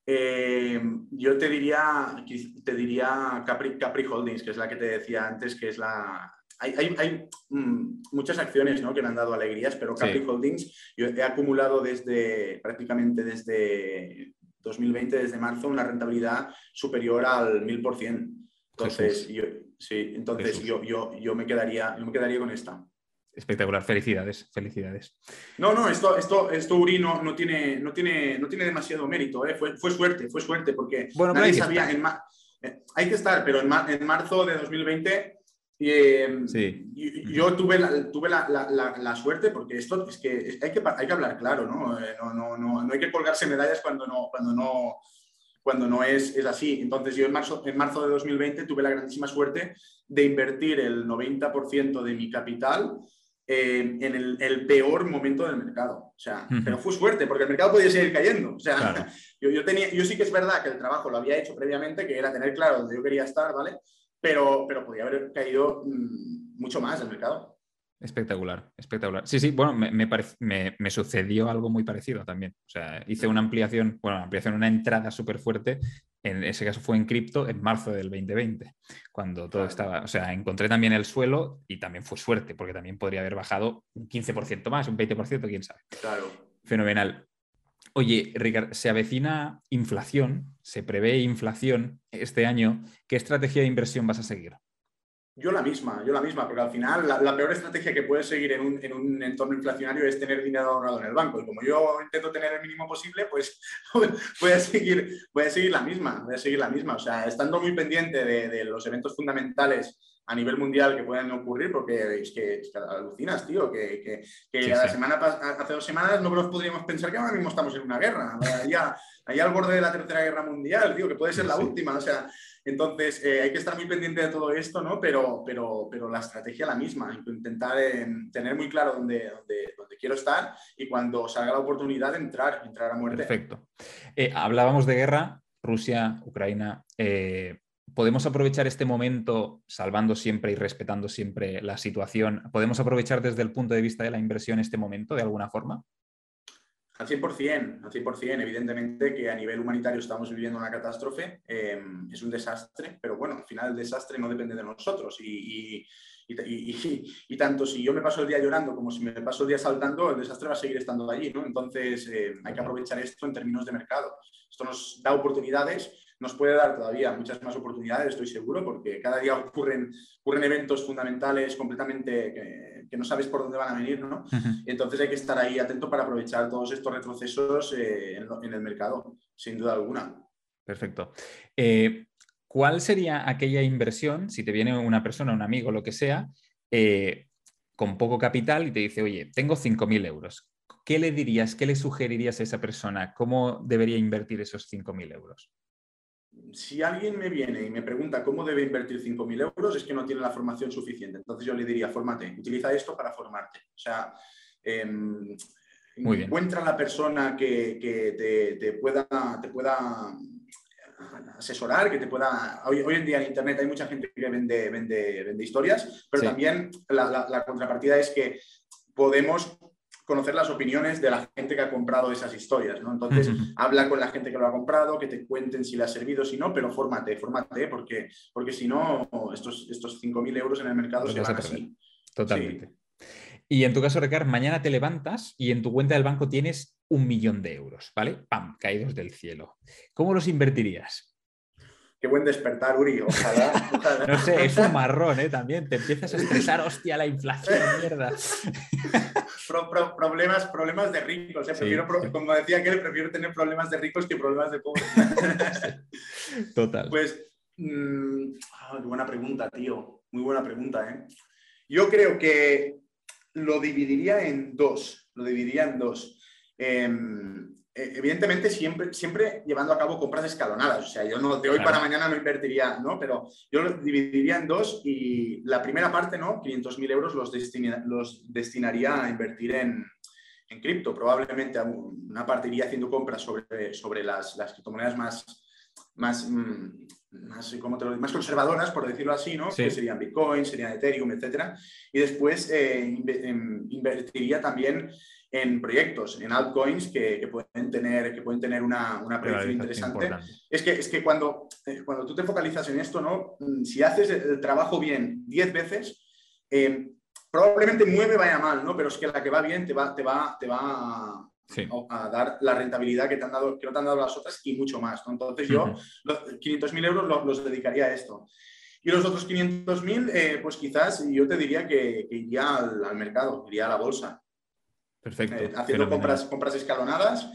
Eh, yo te diría, te diría Capri, Capri, Holdings, que es la que te decía antes, que es la... Hay, mm, muchas acciones ¿no? que me han dado alegrías, pero Capri Holdings yo he acumulado desde prácticamente desde 2020, desde marzo, una rentabilidad superior al 1000%. Entonces, yo, sí, entonces yo, yo, yo, me quedaría, yo me quedaría con esta. Espectacular, felicidades, felicidades. No, no, esto, esto, esto Uri, no, tiene, no, tiene, no tiene demasiado mérito, ¿eh? fue, fue suerte, fue suerte, porque bueno, nadie sabía, en eh, hay que estar, pero en, en marzo de 2020 Em, yo tuve, la, tuve la, la, suerte, porque esto es que hay que, hay que hablar claro, ¿no? Eh, no, no, no, no hay que colgarse medallas cuando no, cuando no, cuando no es, es así. Entonces yo en marzo, en marzo de 2020 tuve la grandísima suerte de invertir el 90% de mi capital en el, el, peor momento del mercado. O sea, pero fue suerte, porque el mercado podía seguir cayendo. O sea, yo, yo, tenía, yo sí que es verdad que el trabajo lo había hecho previamente, que era tener claro dónde yo quería estar, ¿vale? Pero, pero podría haber caído mm, mucho más el mercado. Espectacular, espectacular. Sí, sí, bueno, me, me, sucedió algo muy parecido también. O sea, hice una ampliación, bueno, ampliación, una entrada súper fuerte, en ese caso fue en cripto en marzo del 2020, cuando todo estaba, o sea, encontré también el suelo y también fue suerte, porque también podría haber bajado un 15% más, un 20%, quién sabe. Claro. Fenomenal. Oye, Ricard, se avecina inflación, se prevé inflación este año. ¿Qué estrategia de inversión vas a seguir? Yo la misma, yo la misma, porque al final la, peor estrategia que puedes seguir en un, entorno inflacionario es tener dinero ahorrado en el banco. Y como yo intento tener el mínimo posible, pues voy a seguir, voy a seguir la misma, voy a seguir la misma. O sea, estando muy pendiente de los eventos fundamentales a nivel mundial que pueden ocurrir, porque es que, alucinas, tío, que, que, la semana hace dos semanas no nos podríamos pensar que ahora mismo estamos en una guerra, allá, allá al borde de la tercera guerra mundial, tío, que puede ser la última, o sea, entonces eh, hay que estar muy pendiente de todo esto, ¿no? Pero, pero, pero la estrategia la misma, intentar eh, tener muy claro dónde, dónde, dónde, quiero estar y cuando salga la oportunidad entrar, entrar a muerte. Perfecto. Eh, hablábamos de guerra, Rusia, Ucrania podemos aprovechar este momento salvando siempre y respetando siempre la situación. ¿Podemos aprovechar desde el punto de vista de la inversión este momento de alguna forma? Al 100%, al 100%. Evidentemente que a nivel humanitario estamos viviendo una catástrofe, em, es un desastre, pero bueno, al final el desastre no depende de nosotros. Y, y, tanto si yo me paso el día llorando como si me paso el día saltando, el desastre va a seguir estando allí, ¿no? Entonces eh, hay que aprovechar esto en términos de mercado. Esto nos da oportunidades nos puede dar todavía muchas más oportunidades, estoy seguro, porque cada día ocurren, ocurren eventos fundamentales completamente que, no sabes por dónde van a venir, ¿no? Entonces hay que estar ahí atento para aprovechar todos estos retrocesos eh, en, el mercado, sin duda alguna. Perfecto. Eh, ¿Cuál sería aquella inversión, si te viene una persona, un amigo, lo que sea, eh, con poco capital y te dice, oye, tengo 5.000 euros? ¿Qué le dirías, qué le sugerirías a esa persona? ¿Cómo debería invertir esos 5.000 euros? Si alguien me viene y me pregunta cómo debe invertir 5.000 euros, es que no tiene la formación suficiente. Entonces yo le diría, fórmate, utiliza esto para formarte. O sea, em, encuentra la persona que, te, pueda, te pueda asesorar, que te pueda... Hoy, en día en Internet hay mucha gente que vende, vende, vende historias, pero también la contrapartida es que podemos conocer las opiniones de la gente que ha comprado esas historias, ¿no? Entonces, habla con la gente que lo ha comprado, que te cuenten si le ha servido, si no, pero fórmate, fórmate, porque, porque si no, estos, estos 5.000 euros en el mercado se van así. Totalmente. Y en tu caso, Ricardo, mañana te levantas y en tu cuenta del banco tienes un millón de euros, ¿vale? ¡Pam! Caídos del cielo. ¿Cómo los invertirías? Qué buen despertar, Uri. Ojalá, No sé, es un marrón, ¿eh? También te empiezas a estresar, hostia, la inflación, mierda. problemas, problemas de ricos. ¿eh? como decía que prefiero tener problemas de ricos que problemas de pobres. Total. Pues, mmm, buena pregunta, tío. Muy buena pregunta, ¿eh? Yo creo que lo dividiría en dos. Lo dividiría en dos. Em, eh, evidentemente siempre, siempre llevando a cabo compras escalonadas. O sea, yo no, de hoy para mañana no invertiría, ¿no? Pero yo lo dividiría en dos y la primera parte, ¿no? 500.000 euros los, los destinaría a invertir en, en cripto. Probablemente una parte iría haciendo compras sobre, sobre las, las criptomonedas más, más, mm, más, ¿cómo te lo más conservadoras, por decirlo así, ¿no? Que serían Bitcoin, serían Ethereum, etcétera. Y después eh, em, invertiría también en proyectos, en altcoins que, pueden tener, que pueden tener una, una predicción interesante. Es que, es que cuando, eh, cuando tú te focalizas en esto, ¿no? Mm, si haces el trabajo bien 10 veces, eh, probablemente nueve vaya mal, ¿no? Pero es que la que va bien te va, te va, te va a, dar la rentabilidad que, te han dado, que no te han dado las otras y mucho más. Entonces yo los 500.000 euros los, dedicaría a esto. Y los otros 500.000, eh, pues quizás yo te diría que, iría al, al mercado, iría a la bolsa. Perfecto. Eh, haciendo compras, compras escalonadas.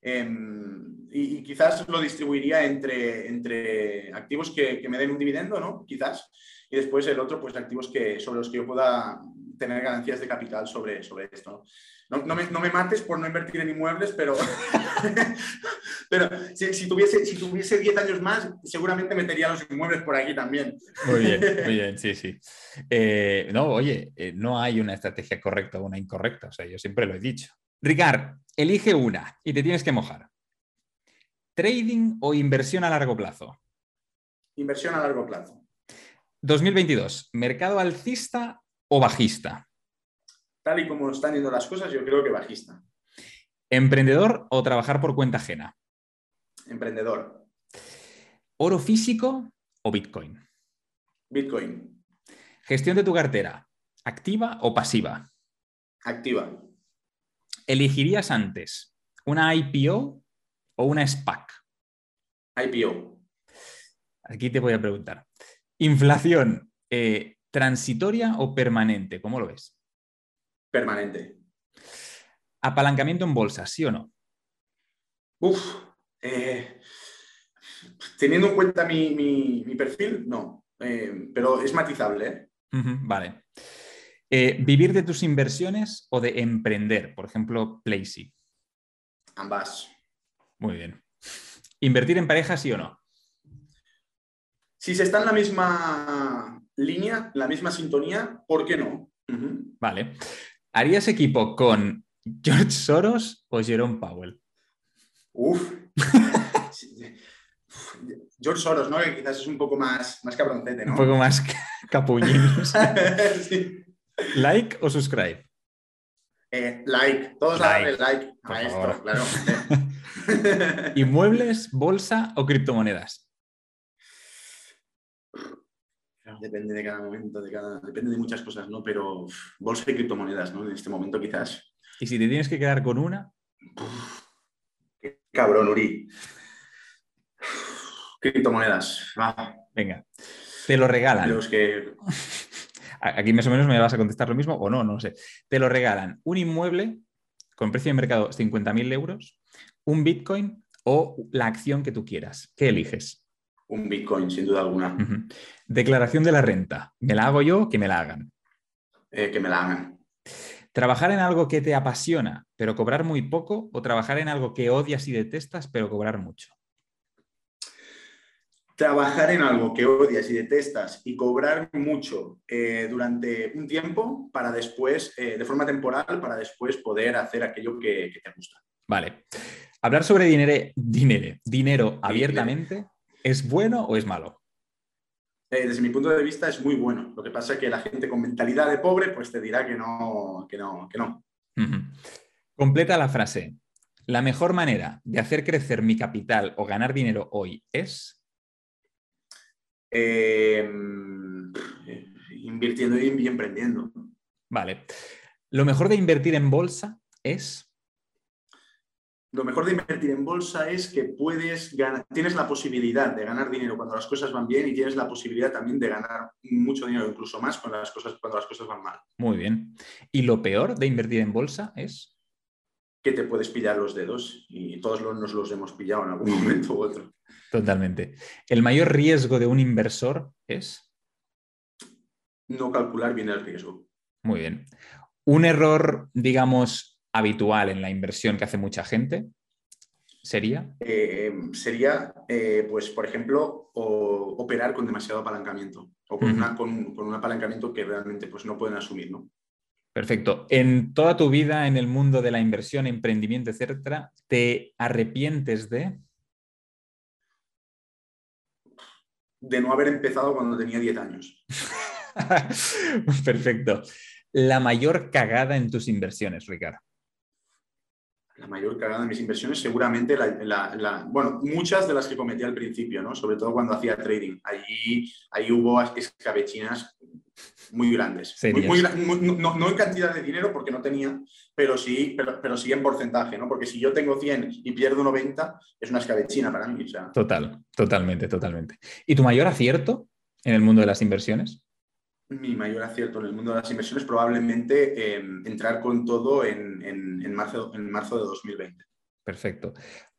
Em, y, quizás lo distribuiría entre, entre activos que, me den un dividendo, ¿no? Quizás. Y después el otro, pues activos que, sobre los que yo pueda tener ganancias de capital sobre, sobre esto. No, no, me, no me, mates por no invertir en inmuebles, pero, pero si, tuviese, si tuviese 10 años más, seguramente metería los inmuebles por aquí también. Muy bien, muy bien, sí, sí. Eh, no, oye, eh, no hay una estrategia correcta o una incorrecta, o sea, yo siempre lo he dicho. Ricard, elige una y te tienes que mojar. ¿Trading o inversión a largo plazo? Inversión a largo plazo. 2022, ¿mercado alcista o bajista? tal y como están yendo las cosas, yo creo que bajista. ¿Emprendedor o trabajar por cuenta ajena? Emprendedor. ¿Oro físico o Bitcoin? Bitcoin. ¿Gestión de tu cartera? ¿Activa o pasiva? Activa. ¿Elegirías antes una IPO o una SPAC? IPO. Aquí te voy a preguntar. ¿Inflación eh, transitoria o permanente? ¿Cómo lo ves? permanente. ¿Apalancamiento en bolsa, sí o no? Uf, eh, teniendo en cuenta mi, perfil, no, eh, pero es matizable. ¿eh? vale. ¿Vivir de tus inversiones o de emprender? Por ejemplo, Playsy. Ambas. Muy bien. ¿Invertir en pareja, sí o no? Si se está en la misma línea, la misma sintonía, ¿por qué no? Vale. ¿Harías equipo con George Soros o Jerome Powell? Uf. George Soros, ¿no? Que quizás es un poco más, más cabroncete, ¿no? Un poco más capullín. ¿Like o subscribe? Eh, like, todos like. like a esto, claro. ¿Inmuebles, bolsa o criptomonedas? Depende de cada momento, de cada, depende de muchas cosas, ¿no? Pero bolsa y criptomonedas, ¿no? En este momento quizás. ¿Y si te tienes que quedar con una? Qué cabrón, Uri. Criptomonedas. Venga, te lo regalan. Los que... Aquí más o menos me vas a contestar lo mismo o no, no sé. Te lo regalan un inmueble con precio de mercado 50.000 euros, un Bitcoin o la acción que tú quieras. ¿Qué eliges? Un Bitcoin, sin duda alguna. Declaración de la renta. ¿Me la hago yo? Que me la hagan. Eh, que me la hagan. ¿Trabajar en algo que te apasiona, pero cobrar muy poco? ¿O trabajar en algo que odias y detestas, pero cobrar mucho? trabajar en algo que odias y detestas y cobrar mucho eh, durante un tiempo para después, eh, de forma temporal, para después poder hacer aquello que, te gusta. Vale. Hablar sobre dinero, dinero, dinero abiertamente, ¿es bueno o es malo? Eh, desde mi punto de vista es muy bueno. Lo que pasa es que la gente con mentalidad de pobre pues te dirá que no, que no, que no. Completa la frase. La mejor manera de hacer crecer mi capital o ganar dinero hoy es... Em, invirtiendo y, emprendiendo. Vale. Lo mejor de invertir en bolsa es. Lo mejor de invertir en bolsa es que puedes ganar, tienes la posibilidad de ganar dinero cuando las cosas van bien y tienes la posibilidad también de ganar mucho dinero, incluso más cuando las cosas, cuando las cosas van mal. Muy bien. ¿Y lo peor de invertir en bolsa es? Que te puedes pillar los dedos y todos nos los hemos pillado en algún momento u otro. Totalmente. ¿El mayor riesgo de un inversor es? No calcular bien el riesgo. Muy bien. Un error, digamos, habitual en la inversión que hace mucha gente sería? Eh, sería, eh, pues, por ejemplo, operar con demasiado apalancamiento o con, un apalancamiento que realmente pues, no pueden asumir, ¿no? Perfecto. En toda tu vida en el mundo de la inversión, emprendimiento, etcétera, ¿te arrepientes de? de no haber empezado cuando tenía 10 años. Perfecto. La mayor cagada en tus inversiones, Ricardo. La mayor cagada en mis inversiones, seguramente, la, bueno, muchas de las que cometí al principio, ¿no? Sobre todo cuando hacía trading. Allí, ahí hubo escabechinas muy grandes. no, en cantidad de dinero porque no tenía, pero sí, pero, pero, sí en porcentaje, ¿no? Porque si yo tengo 100 y pierdo 90, es una escabechina para mí. Total, totalmente, totalmente. ¿Y tu mayor acierto en el mundo de las inversiones? Mi mayor acierto en el mundo de las inversiones probablemente em, entrar con todo en, marzo, en marzo de 2020. Perfecto.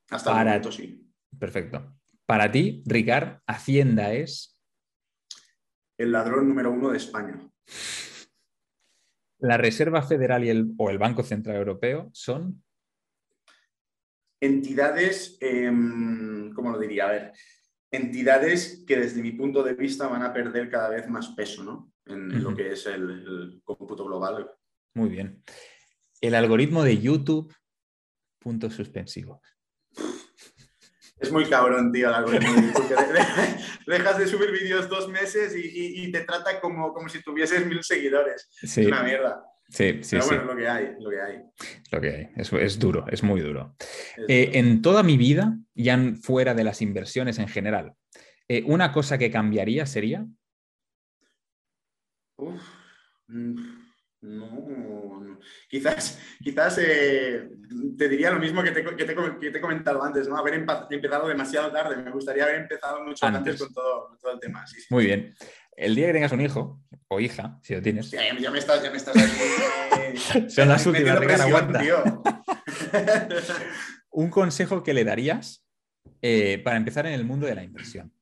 Hasta para... el momento, sí. Perfecto. Para ti, Ricard, Hacienda es el ladrón número uno de España. La Reserva Federal y el, o el Banco Central Europeo son entidades, em, ¿cómo lo diría? A ver, entidades que desde mi punto de vista van a perder cada vez más peso ¿no? en, lo que es el, el, cómputo global. Muy bien. El algoritmo de YouTube, puntos suspensivos. Es muy cabrón, tío, el algoritmo dejas de subir vídeos dos meses y, te trata como, como si tuvieses mil seguidores. Es una mierda. Sí, sí, Pero bueno, es lo que hay, lo que hay. Lo que hay, es, es duro, es muy duro. Eh, en toda mi vida, ya fuera de las inversiones en general, eh, una cosa que cambiaría sería... Uf, mm, no, quizás, quizás eh, te diría lo mismo que te, que, te, que te, he comentado antes, ¿no? Haber empezado demasiado tarde. Me gustaría haber empezado mucho antes, con, todo, todo, el tema. Muy bien. El día que tengas un hijo o hija, si lo tienes. Ya, ya me estás, ya me estás Son las últimas, de aguanta. un consejo que le darías eh, para empezar en el mundo de la inversión.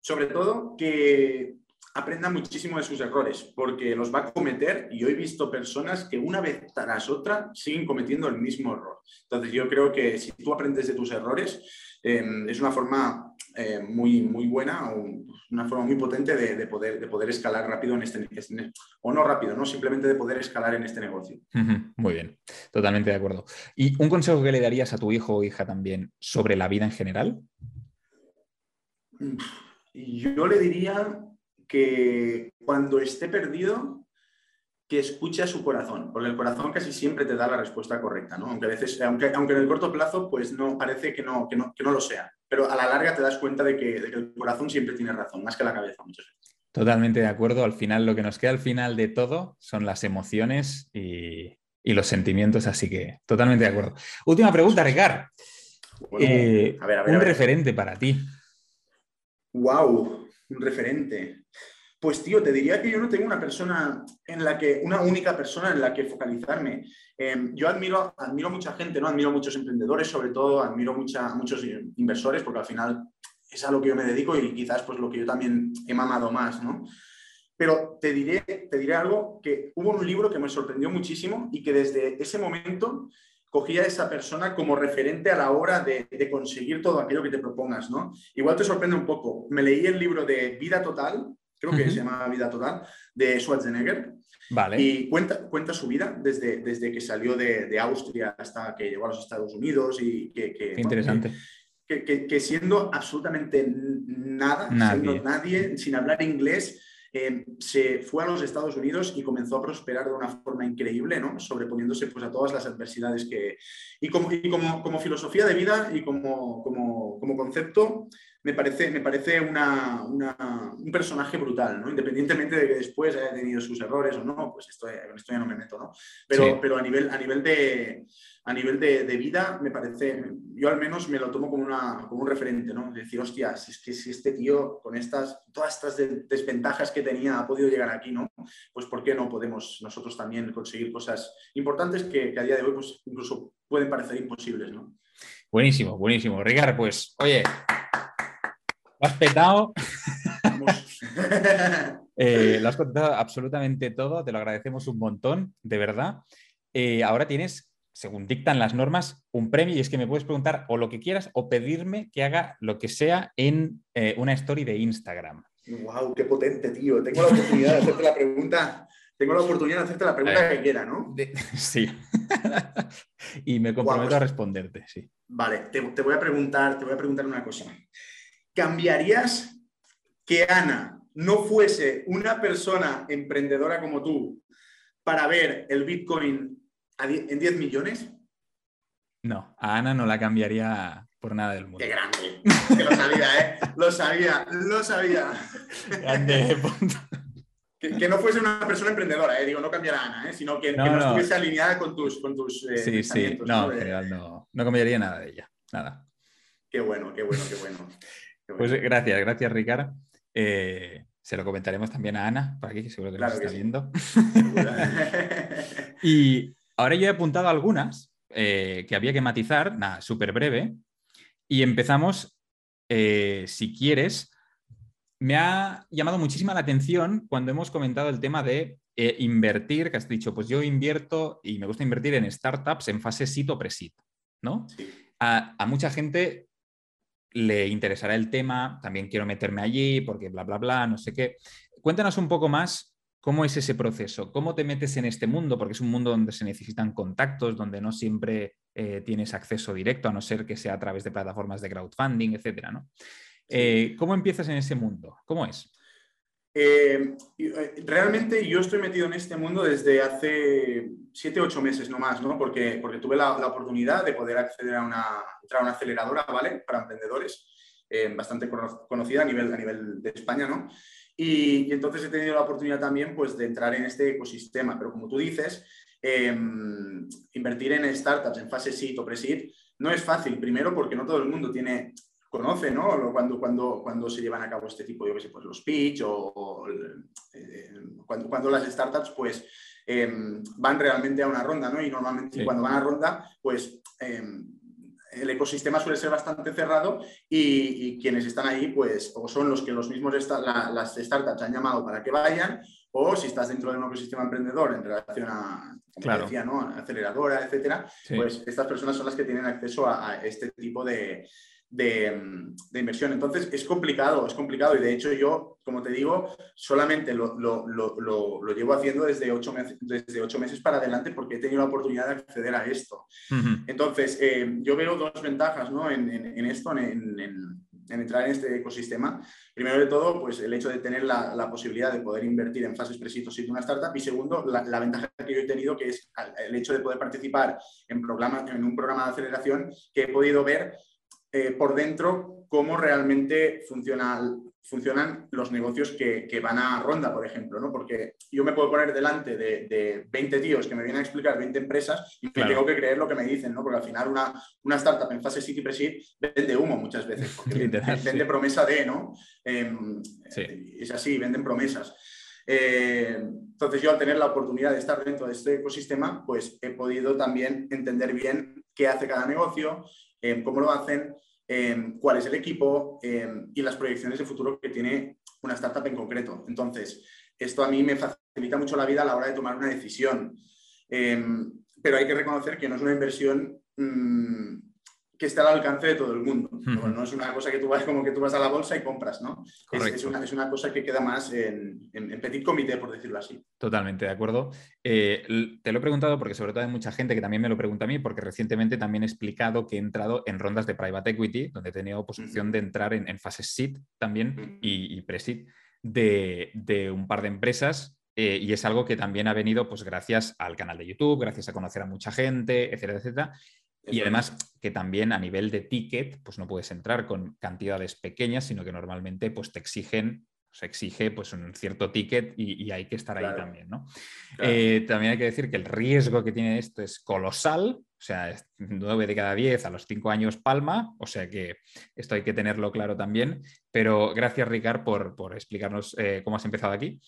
Sobre todo que aprenda muchísimo de sus errores, porque los va a cometer y yo he visto personas que una vez tras otra siguen cometiendo el mismo error. Entonces yo creo que si tú aprendes de tus errores, em, es una forma eh, muy, muy buena o una forma muy potente de, poder, de poder escalar rápido en este, este, o no rápido, ¿no? simplemente de poder escalar en este negocio. Muy bien, totalmente de acuerdo. ¿Y un consejo que le darías a tu hijo o hija también sobre la vida en general? Yo le diría que cuando esté perdido, que escuche a su corazón, porque el corazón casi siempre te da la respuesta correcta, ¿no? Aunque a veces, aunque, aunque en el corto plazo, pues no parece que no, que no, que no lo sea, pero a la larga te das cuenta de que, de que, el corazón siempre tiene razón, más que la cabeza muchas veces. Totalmente de acuerdo. Al final, lo que nos queda al final de todo son las emociones y, y los sentimientos, así que totalmente de acuerdo. Última pregunta, Ricard. Bueno, eh, a ver, a ver, un referente para ti. Wow, un referente. Pues tío, te diría que yo no tengo una persona en la que, una única persona en la que focalizarme. Eh, yo admiro, admiro mucha gente, ¿no? Admiro muchos emprendedores, sobre todo, admiro mucha, muchos inversores, porque al final es a lo que yo me dedico y quizás pues lo que yo también he mamado más, ¿no? Pero te diré, te diré algo, que hubo un libro que me sorprendió muchísimo y que desde ese momento cogía a esa persona como referente a la hora de, de, conseguir todo aquello que te propongas, ¿no? Igual te sorprende un poco. Me leí el libro de Vida Total creo que se llama Vida Total, de Schwarzenegger. Vale. Y cuenta, cuenta su vida desde, desde que salió de, de, Austria hasta que llegó a los Estados Unidos y que... que Qué interesante. Que, que, que, siendo absolutamente nada, nadie. siendo nadie, sin hablar inglés, eh, se fue a los Estados Unidos y comenzó a prosperar de una forma increíble, ¿no? sobreponiéndose pues, a todas las adversidades que... Y como, y como, como filosofía de vida y como, como, como concepto, me parece, me parece una, una, un personaje brutal, ¿no? Independientemente de que después haya tenido sus errores o no, pues esto, esto ya no me meto, ¿no? Pero, sí. pero a nivel, a nivel, de, a nivel de, de, vida, me parece, yo al menos me lo tomo como, una, como un referente, ¿no? decir, hostia, si es que si este tío con estas, todas estas desventajas que tenía ha podido llegar aquí, ¿no? Pues ¿por qué no podemos nosotros también conseguir cosas importantes que, que a día de hoy pues incluso pueden parecer imposibles, ¿no? Buenísimo, buenísimo. Ricardo, pues, oye, lo has petado. eh, lo has contado absolutamente todo, te lo agradecemos un montón, de verdad. Eh, ahora tienes, según dictan las normas, un premio y es que me puedes preguntar o lo que quieras o pedirme que haga lo que sea en eh, una story de Instagram. ¡Wow! ¡Qué potente, tío! Tengo la oportunidad de hacerte la pregunta. Tengo la oportunidad de hacerte la pregunta que quiera, ¿no? De... Sí. y me comprometo wow, pues... a responderte, sí. Vale, te, te, voy a preguntar, te voy a preguntar una cosa. ¿Cambiarías que Ana no fuese una persona emprendedora como tú para ver el Bitcoin en 10 millones? No, a Ana no la cambiaría por nada del mundo. ¡Qué grande! Que lo sabía, ¿eh? Lo sabía, lo sabía. Grande, que, que, no fuese una persona emprendedora, ¿eh? digo, no cambiara a Ana, ¿eh? sino que no, que no, no, estuviese alineada con tus, con tus eh, Sí, sí, no, ¿no? en general no, no cambiaría nada de ella, nada. Qué bueno, qué bueno, qué bueno. Pues gracias, gracias, Ricardo. Eh, se lo comentaremos también a Ana, por aquí, que seguro que claro nos está sí. viendo. y ahora yo he apuntado algunas eh, que había que matizar, nada, súper breve. Y empezamos, eh, si quieres, me ha llamado muchísima la atención cuando hemos comentado el tema de eh, invertir, que has dicho, pues yo invierto y me gusta invertir en startups en fase SIT o pre-SIT, ¿no? Sí. A, a, mucha gente le interesará el tema, también quiero meterme allí porque bla, bla, bla, no sé qué. Cuéntanos un poco más cómo es ese proceso, cómo te metes en este mundo, porque es un mundo donde se necesitan contactos, donde no siempre eh, tienes acceso directo, a no ser que sea a través de plataformas de crowdfunding, etcétera, ¿no? Eh, ¿Cómo empiezas en ese mundo? ¿Cómo es? Eh, realmente yo estoy metido en este mundo desde hace siete, ocho meses nomás, ¿no? Porque, porque tuve la, la, oportunidad de poder acceder a una, a una aceleradora, ¿vale? Para emprendedores, eh, bastante conocida a nivel, a nivel de España, ¿no? Y, entonces he tenido la oportunidad también, pues, de entrar en este ecosistema. Pero como tú dices, eh, invertir en startups en fase seed o pre-seed no es fácil. Primero porque no todo el mundo tiene conoce, ¿no? Cuando, cuando, cuando se llevan a cabo este tipo, yo qué sé, pues los pitch o, o eh, cuando, cuando, las startups, pues, eh, van realmente a una ronda, ¿no? Y normalmente sí. cuando van a ronda, pues, eh, el ecosistema suele ser bastante cerrado y, y, quienes están ahí, pues, o son los que los mismos, la, las startups han llamado para que vayan, o si estás dentro de un ecosistema emprendedor en relación a, claro. decía, ¿no? aceleradora, etcétera, sí. pues estas personas son las que tienen acceso a, a este tipo de, de, de, inversión. Entonces, es complicado, es complicado. Y de hecho, yo, como te digo, solamente lo, lo, lo, lo llevo haciendo desde ocho, meses, desde ocho meses para adelante porque he tenido la oportunidad de acceder a esto. Uh -huh. Entonces, eh, yo veo dos ventajas ¿no? en, en, en, esto, en, entrar en este ecosistema. Primero de todo, pues el hecho de tener la, posibilidad de poder invertir en fases presitos y de una startup. Y segundo, la, ventaja que yo he tenido, que es el hecho de poder participar en, programa, en un programa de aceleración que he podido ver eh, por dentro cómo realmente funciona funcionan los negocios que, van a ronda, por ejemplo, ¿no? Porque yo me puedo poner delante de, 20 tíos que me vienen a explicar 20 empresas y me tengo que creer lo que me dicen, ¿no? Porque al final una, una startup en fase City Pre-Seed vende humo muchas veces, porque vende promesa de, ¿no? Em, es así, venden promesas. Eh, entonces yo al tener la oportunidad de estar dentro de este ecosistema, pues he podido también entender bien qué hace cada negocio, cómo lo hacen, Em, cuál es el equipo em, y las proyecciones de futuro que tiene una startup en concreto. Entonces, esto a mí me facilita mucho la vida a la hora de tomar una decisión. Em, pero hay que reconocer que no es una inversión mm, que esté al alcance de todo el mundo. No es una cosa que tú vas como que tú vas a la bolsa y compras, ¿no? Es, una, cosa que queda más en, petit comité, por decirlo así. Totalmente, de acuerdo. Eh, te lo he preguntado porque sobre todo hay mucha gente que también me lo pregunta a mí, porque recientemente también he explicado que he entrado en rondas de private equity, donde he tenido posición de entrar en, fases seed también y, y pre-seed de, un par de empresas eh, y es algo que también ha venido pues gracias al canal de YouTube, gracias a conocer a mucha gente, etcétera, etcétera. Y además que también a nivel de ticket, pues no puedes entrar con cantidades pequeñas, sino que normalmente pues te exigen, se exige pues un cierto ticket y, hay que estar ahí también, ¿no? Eh, también hay que decir que el riesgo que tiene esto es colosal, o sea, 9 de cada 10 a los 5 años palma, o sea que esto hay que tenerlo claro también. Pero gracias, Ricard, por, explicarnos eh, cómo has empezado aquí.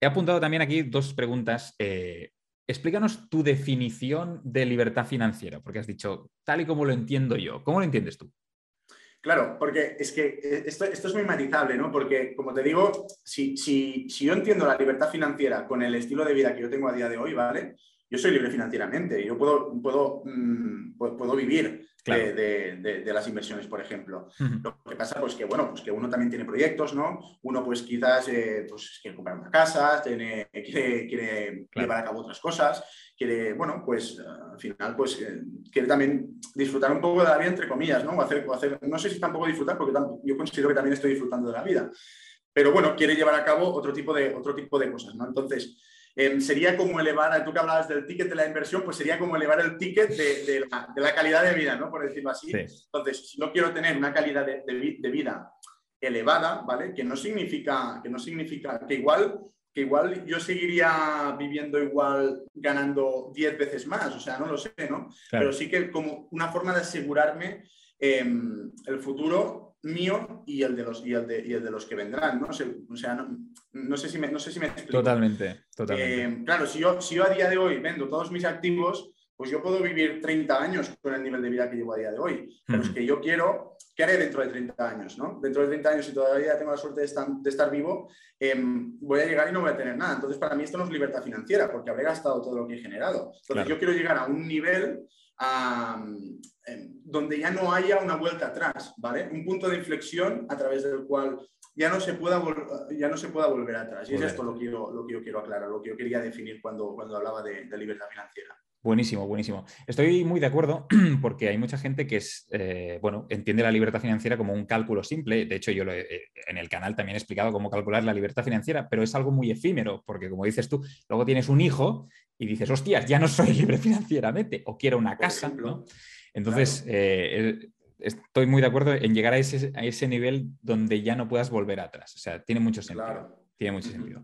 He apuntado también aquí dos preguntas eh, explícanos tu definición de libertad financiera, porque has dicho, tal y como lo entiendo yo. ¿Cómo lo entiendes tú? Claro, porque es que eh, esto, es muy matizable, ¿no? Porque, como te digo, si, si, yo entiendo la libertad financiera con el estilo de vida que yo tengo a día de hoy, ¿vale? Yo soy libre financieramente, yo puedo, puedo, mm, puedo vivir de, las inversiones, por ejemplo. Lo que pasa, pues que bueno, pues que uno también tiene proyectos, ¿no? Uno pues quizás eh, pues, quiere comprar una casa, tiene, quiere, llevar a cabo otras cosas, quiere, bueno, pues al final pues eh, quiere también disfrutar un poco de la vida, entre comillas, ¿no? O hacer, hacer, no sé si tampoco disfrutar, porque yo considero que también estoy disfrutando de la vida. Pero bueno, quiere llevar a cabo otro tipo de, otro tipo de cosas, ¿no? Entonces, Em, sería como elevar, tú que hablabas del ticket de la inversión, pues sería como elevar el ticket de, la, calidad de vida, ¿no? Por decirlo así. Entonces, si no quiero tener una calidad de, vida elevada, ¿vale? Que no significa que, no significa, que igual que igual yo seguiría viviendo igual ganando 10 veces más, o sea, no lo sé, ¿no? Pero sí que como una forma de asegurarme em, el futuro mío y el de los, y el de, y el de los que vendrán, ¿no? O sea, no, no sé si me, no sé si me explico. Totalmente, totalmente. Eh, claro, si yo, si yo a día de hoy vendo todos mis activos, pues yo puedo vivir 30 años con el nivel de vida que llevo a día de hoy. Pero es que yo quiero, ¿qué haré dentro de 30 años? ¿no? Dentro de 30 años, si todavía tengo la suerte de estar, de estar vivo, em, voy a llegar y no voy a tener nada. Entonces, para mí esto no es libertad financiera, porque habré gastado todo lo que he generado. Entonces, yo quiero llegar a un nivel em, donde ya no haya una vuelta atrás, ¿vale? Un punto de inflexión a través del cual ya no se pueda, ya no se pueda volver atrás. Y es esto lo que, yo, lo que yo quiero aclarar, lo que yo quería definir cuando, cuando hablaba de, libertad financiera. Buenísimo, buenísimo. Estoy muy de acuerdo porque hay mucha gente que es, eh, bueno, entiende la libertad financiera como un cálculo simple. De hecho, yo lo eh, en el canal también he explicado cómo calcular la libertad financiera, pero es algo muy efímero porque, como dices tú, luego tienes un hijo y dices, hostias, ya no soy libre financieramente o quiero una casa, ¿no? Entonces, eh, estoy muy de acuerdo en llegar a ese, a ese nivel donde ya no puedas volver atrás. O sea, tiene mucho sentido. Tiene mucho sentido.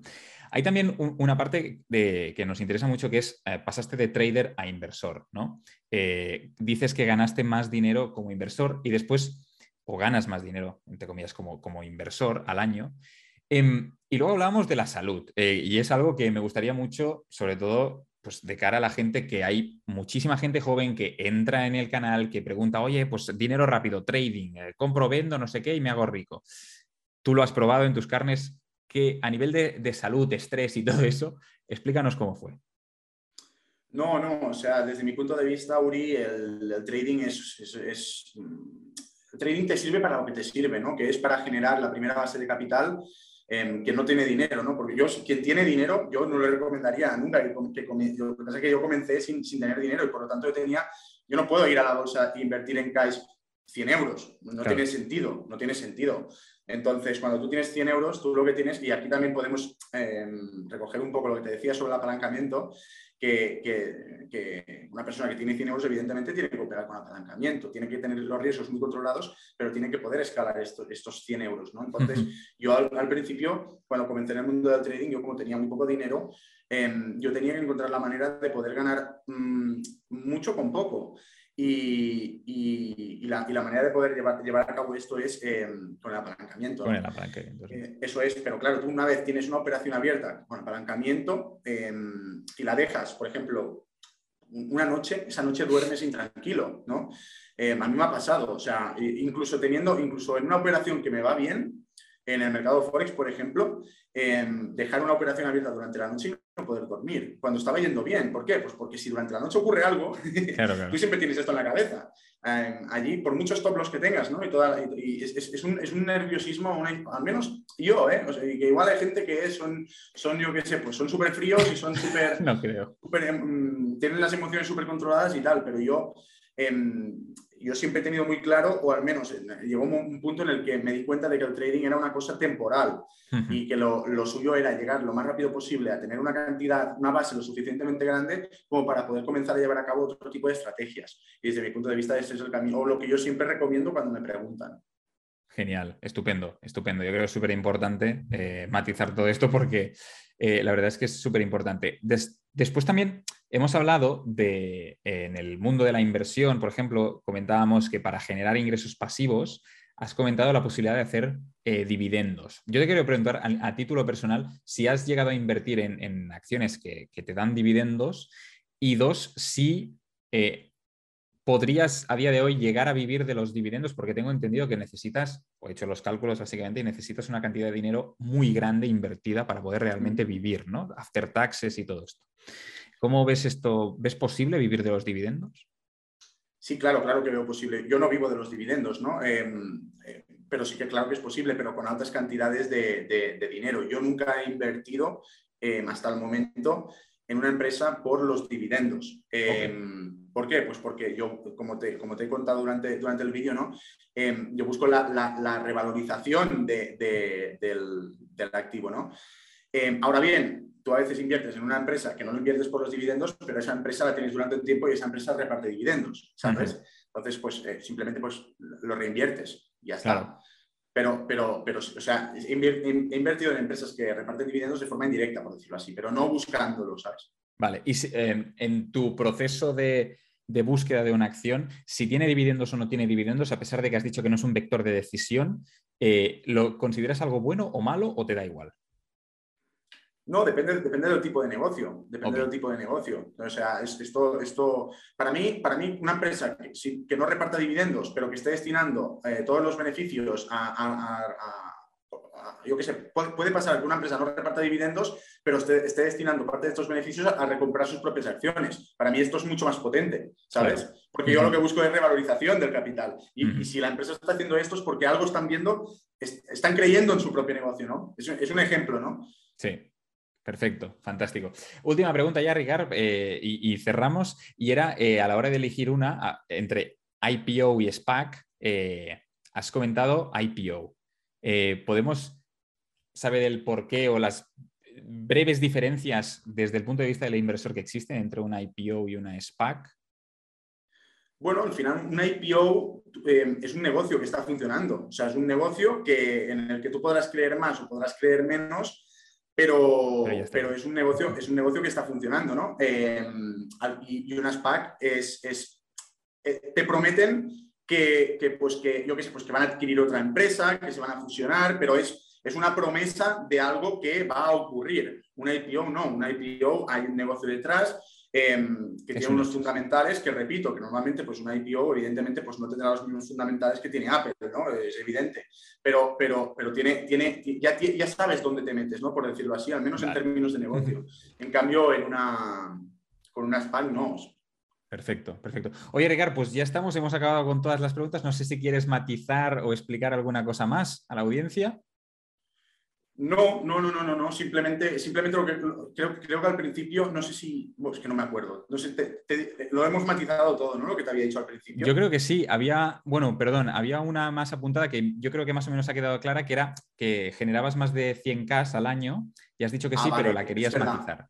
Hay también una parte de, que nos interesa mucho que es, eh, pasaste de trader a inversor, ¿no? Eh, dices que ganaste más dinero como inversor y después, o ganas más dinero, entre comillas, como, como inversor al año. Em, y luego hablábamos de la salud, eh, y es algo que me gustaría mucho, sobre todo pues de cara a la gente que hay muchísima gente joven que entra en el canal, que pregunta, oye, pues dinero rápido, trading, compro, vendo, no sé qué y me hago rico. Tú lo has probado en tus carnes, que a nivel de, salud, estrés y todo eso, explícanos cómo fue. No, no, o sea, desde mi punto de vista, Uri, el, trading es, es, El trading te sirve para lo que te sirve, ¿no? Que es para generar la primera base de capital Em, que no tiene dinero, ¿no? Porque yo, quien tiene dinero, yo no le recomendaría nunca que, que, Lo que pasa es que yo comencé sin, sin, tener dinero y por lo tanto yo tenía, yo no puedo ir a la bolsa e invertir en cash 100 euros. No tiene sentido, no tiene sentido. Entonces, cuando tú tienes 100 euros, tú lo que tienes, y aquí también podemos em, recoger un poco lo que te decía sobre el apalancamiento, que, una persona que tiene 100 euros evidentemente tiene que operar con apalancamiento, tiene que tener los riesgos muy controlados, pero tiene que poder escalar estos 100 euros. ¿no? Entonces, yo al, principio, cuando comencé en el mundo del trading, yo como tenía muy poco dinero, em, yo tenía que encontrar la manera de poder ganar mm, mucho con poco. Y, la, manera de poder llevar, llevar a cabo esto es eh, con el apalancamiento. Con el apalancamiento. Eh, eso es, pero claro, tú una vez tienes una operación abierta con apalancamiento em, y la dejas, por ejemplo, una noche, esa noche duermes intranquilo, ¿no? Em, a mí me ha pasado, o sea, incluso teniendo, incluso en una operación que me va bien, en el mercado Forex, por ejemplo, em, dejar una operación abierta durante la noche y no poder dormir, cuando estaba yendo bien. ¿Por qué? Pues porque si durante la noche ocurre algo, tú siempre tienes esto en la cabeza. Em, allí, por muchos top que tengas, ¿no? Y, toda, es, un, nerviosismo, al menos yo, ¿eh? O sea, que igual hay gente que son, son yo qué sé, pues son súper fríos y son súper... no creo. Em, tienen las emociones súper controladas y tal, pero yo yo siempre he tenido muy claro, o al menos eh, llegó un punto en el que me di cuenta de que el trading era una cosa temporal y que lo, suyo era llegar lo más rápido posible a tener una cantidad, una base lo suficientemente grande como para poder comenzar a llevar a cabo otro tipo de estrategias. Y desde mi punto de vista, ese es el camino, o lo que yo siempre recomiendo cuando me preguntan. Genial, estupendo, estupendo. Yo creo que es súper importante eh, matizar todo esto porque eh, la verdad es que es súper importante. Después también hemos hablado de, en el mundo de la inversión, por ejemplo, comentábamos que para generar ingresos pasivos, has comentado la posibilidad de hacer eh, dividendos. Yo te quiero preguntar a, título personal si has llegado a invertir en, acciones que, te dan dividendos y dos, si podrías a día de hoy llegar a vivir de los dividendos porque tengo entendido que necesitas, o he hecho los cálculos básicamente, y necesitas una cantidad de dinero muy grande invertida para poder realmente vivir, ¿no? After taxes y todo esto. ¿Cómo ves esto? ¿Ves posible vivir de los dividendos? Sí, claro, claro que veo posible. Yo no vivo de los dividendos, ¿no? Em, eh, pero sí que claro que es posible, pero con altas cantidades de, dinero. Yo nunca he invertido em, hasta el momento en una empresa por los dividendos. Em, ¿Por qué? Pues porque yo, como te, como te he contado durante, durante el vídeo, ¿no? Em, yo busco la, revalorización del, activo. ¿no? Em, ahora bien, tú a veces inviertes en una empresa que no lo inviertes por los dividendos, pero esa empresa la tienes durante un tiempo y esa empresa reparte dividendos, ¿sabes? Entonces, pues eh, simplemente pues, lo reinviertes y ya está. Pero, pero, pero, o sea, he invertido en empresas que reparten dividendos de forma indirecta, por decirlo así, pero no buscándolo, ¿sabes? Vale, y em, en tu proceso de, búsqueda de una acción, si tiene dividendos o no tiene dividendos, a pesar de que has dicho que no es un vector de decisión, eh, ¿lo consideras algo bueno o malo o te da igual? No, depende, depende del tipo de negocio. Depende del tipo de negocio. O sea, esto, esto para, mí, para mí, una empresa que, no reparta dividendos, pero que esté destinando eh, todos los beneficios a yo qué sé, puede, pasar que una empresa no reparta dividendos, pero esté, destinando parte de estos beneficios a, recomprar sus propias acciones. Para mí esto es mucho más potente, ¿sabes? Porque yo lo que busco es revalorización del capital. Y, si la empresa está haciendo esto es porque algo están viendo, están creyendo en su propio negocio, ¿no? Es, un ejemplo, ¿no? Sí. Perfecto, fantástico. Última pregunta ya, Ricard, eh, y, cerramos. Y era eh, a la hora de elegir una entre IPO y SPAC, eh, has comentado IPO. ¿Podemos saber el por qué o las breves diferencias desde el punto de vista del inversor que existen entre una IPO y una SPAC? Bueno, al final una IPO eh, es un negocio que está funcionando. O sea, es un negocio que, en el que tú podrás creer más o podrás creer menos, pero, pero, es, un negocio, es un negocio que está funcionando, ¿no? Eh, y, una SPAC es, es eh, te prometen que, que, pues que, yo qué sé, pues que van a adquirir otra empresa, que se van a fusionar, pero es es una promesa de algo que va a ocurrir. Una IPO no, una IPO hay un negocio detrás em, que tiene unos fundamentales que, repito, que normalmente pues una IPO evidentemente pues no tendrá los mismos fundamentales que tiene Apple, ¿no? Es evidente. Pero, pero, pero tiene, tiene, ya, ya sabes dónde te metes, ¿no? Por decirlo así, al menos en términos de negocio. En cambio, en una, con una SPAC no. Perfecto, perfecto. Oye, Ricardo, pues ya estamos, hemos acabado con todas las preguntas. No sé si quieres matizar o explicar alguna cosa más a la audiencia. No, no, no, no, no, no. Simplemente, simplemente lo que creo, creo que al principio, no sé si, es que no me acuerdo. No sé, lo hemos matizado todo, ¿no? Lo que te había dicho al principio. Yo creo que sí. Había, bueno, perdón, había una más apuntada que yo creo que más o menos ha quedado clara, que era que generabas más de 100K al año y has dicho que ah, sí, pero la querías matizar.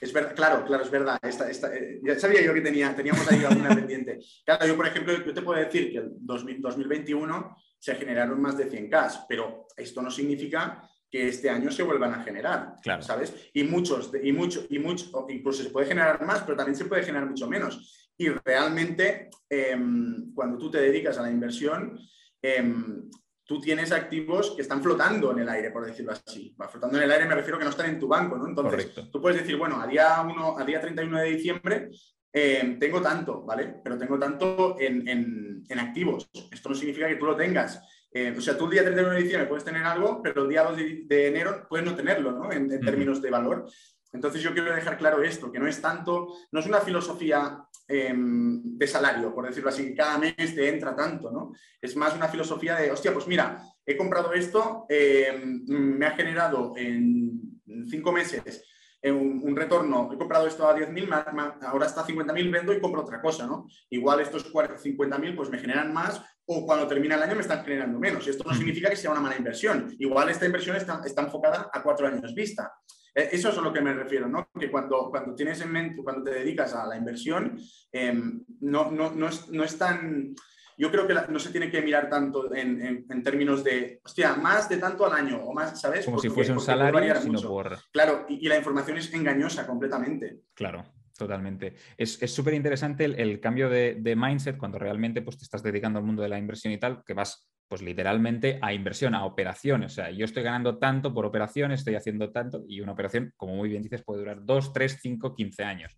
Es verdad, claro, claro, es verdad. Eh, ya sabía yo que tenía, teníamos ahí alguna pendiente. Claro, yo, por ejemplo, yo te puedo decir que en 2021 se generaron más de 100K, pero esto no significa que este año se vuelvan a generar, ¿sabes? Y muchos, y mucho, y mucho, incluso se puede generar más, pero también se puede generar mucho menos. Y realmente, em, cuando tú te dedicas a la inversión, em, tú tienes activos que están flotando en el aire, por decirlo así. Va flotando en el aire me refiero que no están en tu banco, ¿no? Entonces, tú puedes decir, bueno, a día, uno, a día 31 de diciembre em, tengo tanto, ¿vale? Pero tengo tanto en, en activos. Esto no significa que tú lo tengas eh, o sea, tú el día 31 de diciembre puedes tener algo, pero el día 2 de, enero puedes no tenerlo, ¿no? En, términos de valor. Entonces yo quiero dejar claro esto, que no es tanto, no es una filosofía em, de salario, por decirlo así, cada mes te entra tanto, ¿no? Es más una filosofía de, hostia, pues mira, he comprado esto, em, me ha generado en cinco meses un, un, retorno, he comprado esto a 10.000, ahora está a 50.000, vendo y compro otra cosa, ¿no? Igual estos 50.000 pues me generan más o cuando termina el año me están generando menos. Y esto no significa que sea una mala inversión. Igual esta inversión está, está enfocada a cuatro años vista. Eh, eso es a lo que me refiero, ¿no? Que cuando, cuando tienes en mente, cuando te dedicas a la inversión, em, no, no, no, es, no, es, tan... Yo creo que no se tiene que mirar tanto en, en, términos de, hostia, más de tanto al año o más, ¿sabes? Como si fuese un salario, sino por... Claro, y, y la información es engañosa completamente. Claro. Totalmente. Es súper interesante el, cambio de, mindset cuando realmente pues, te estás dedicando al mundo de la inversión y tal, que vas pues literalmente a inversión, a operaciones. O sea, yo estoy ganando tanto por operación, estoy haciendo tanto, y una operación, como muy bien dices, puede durar 2, 3, 5, 15 años.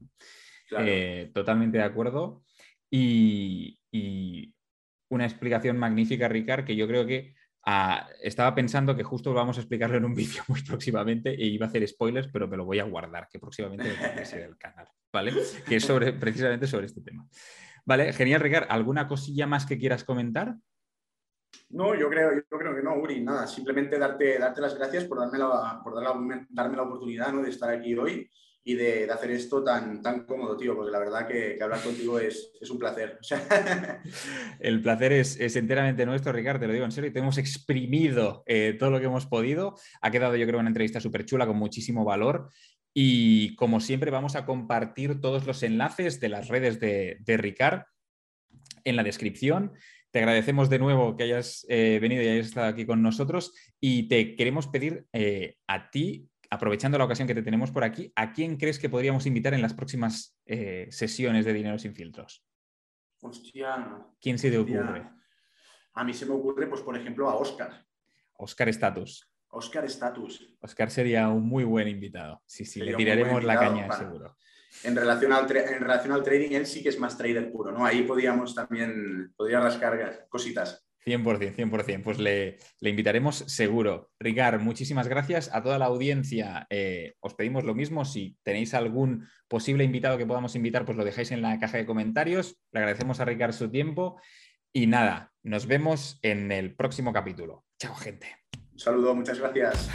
Eh, totalmente de acuerdo. Y, y, una explicación magnífica, Ricard, que yo creo que estaba pensando que justo vamos a explicarlo en un vídeo muy próximamente e iba a hacer spoilers, pero me lo voy a guardar, que próximamente a ser el canal, ¿vale? Que es sobre, precisamente sobre este tema. Vale, genial, Ricard. ¿Alguna cosilla más que quieras comentar? No, yo creo, yo creo que no, Uri, nada, simplemente darte, darte las gracias por darme la, por darme la oportunidad ¿no? de estar aquí hoy y de, hacer esto tan, tan cómodo, tío, porque la verdad que, hablar contigo es, un placer. El placer es, enteramente nuestro, Ricardo, te lo digo en serio, te hemos exprimido eh, todo lo que hemos podido. Ha quedado, yo creo, una entrevista súper chula con muchísimo valor. Y como siempre, vamos a compartir todos los enlaces de las redes de, de Ricard en la descripción. Te agradecemos de nuevo que hayas eh, venido y hayas estado aquí con nosotros y te queremos pedir eh, a ti aprovechando la ocasión que te tenemos por aquí, ¿a quién crees que podríamos invitar en las próximas eh, sesiones de Dinero sin filtros? Hostia. ¿Quién se te ocurre? A mí se me ocurre, pues, por ejemplo, a Oscar. Oscar Status. Oscar Status. Oscar sería un muy buen invitado. Sí, sí, le tiraremos la caña, seguro. En relación, al en relación al trading, él sí que es más trader puro, ¿no? Ahí podríamos también, podría rascar cositas. 100%, 100%. Pues le, invitaremos seguro. Ricard, muchísimas gracias. A toda la audiencia eh, os pedimos lo mismo. Si tenéis algún posible invitado que podamos invitar, pues lo dejáis en la caja de comentarios. Le agradecemos a Ricard su tiempo. Y nada, nos vemos en el próximo capítulo. Chao, gente. Un saludo, muchas gracias.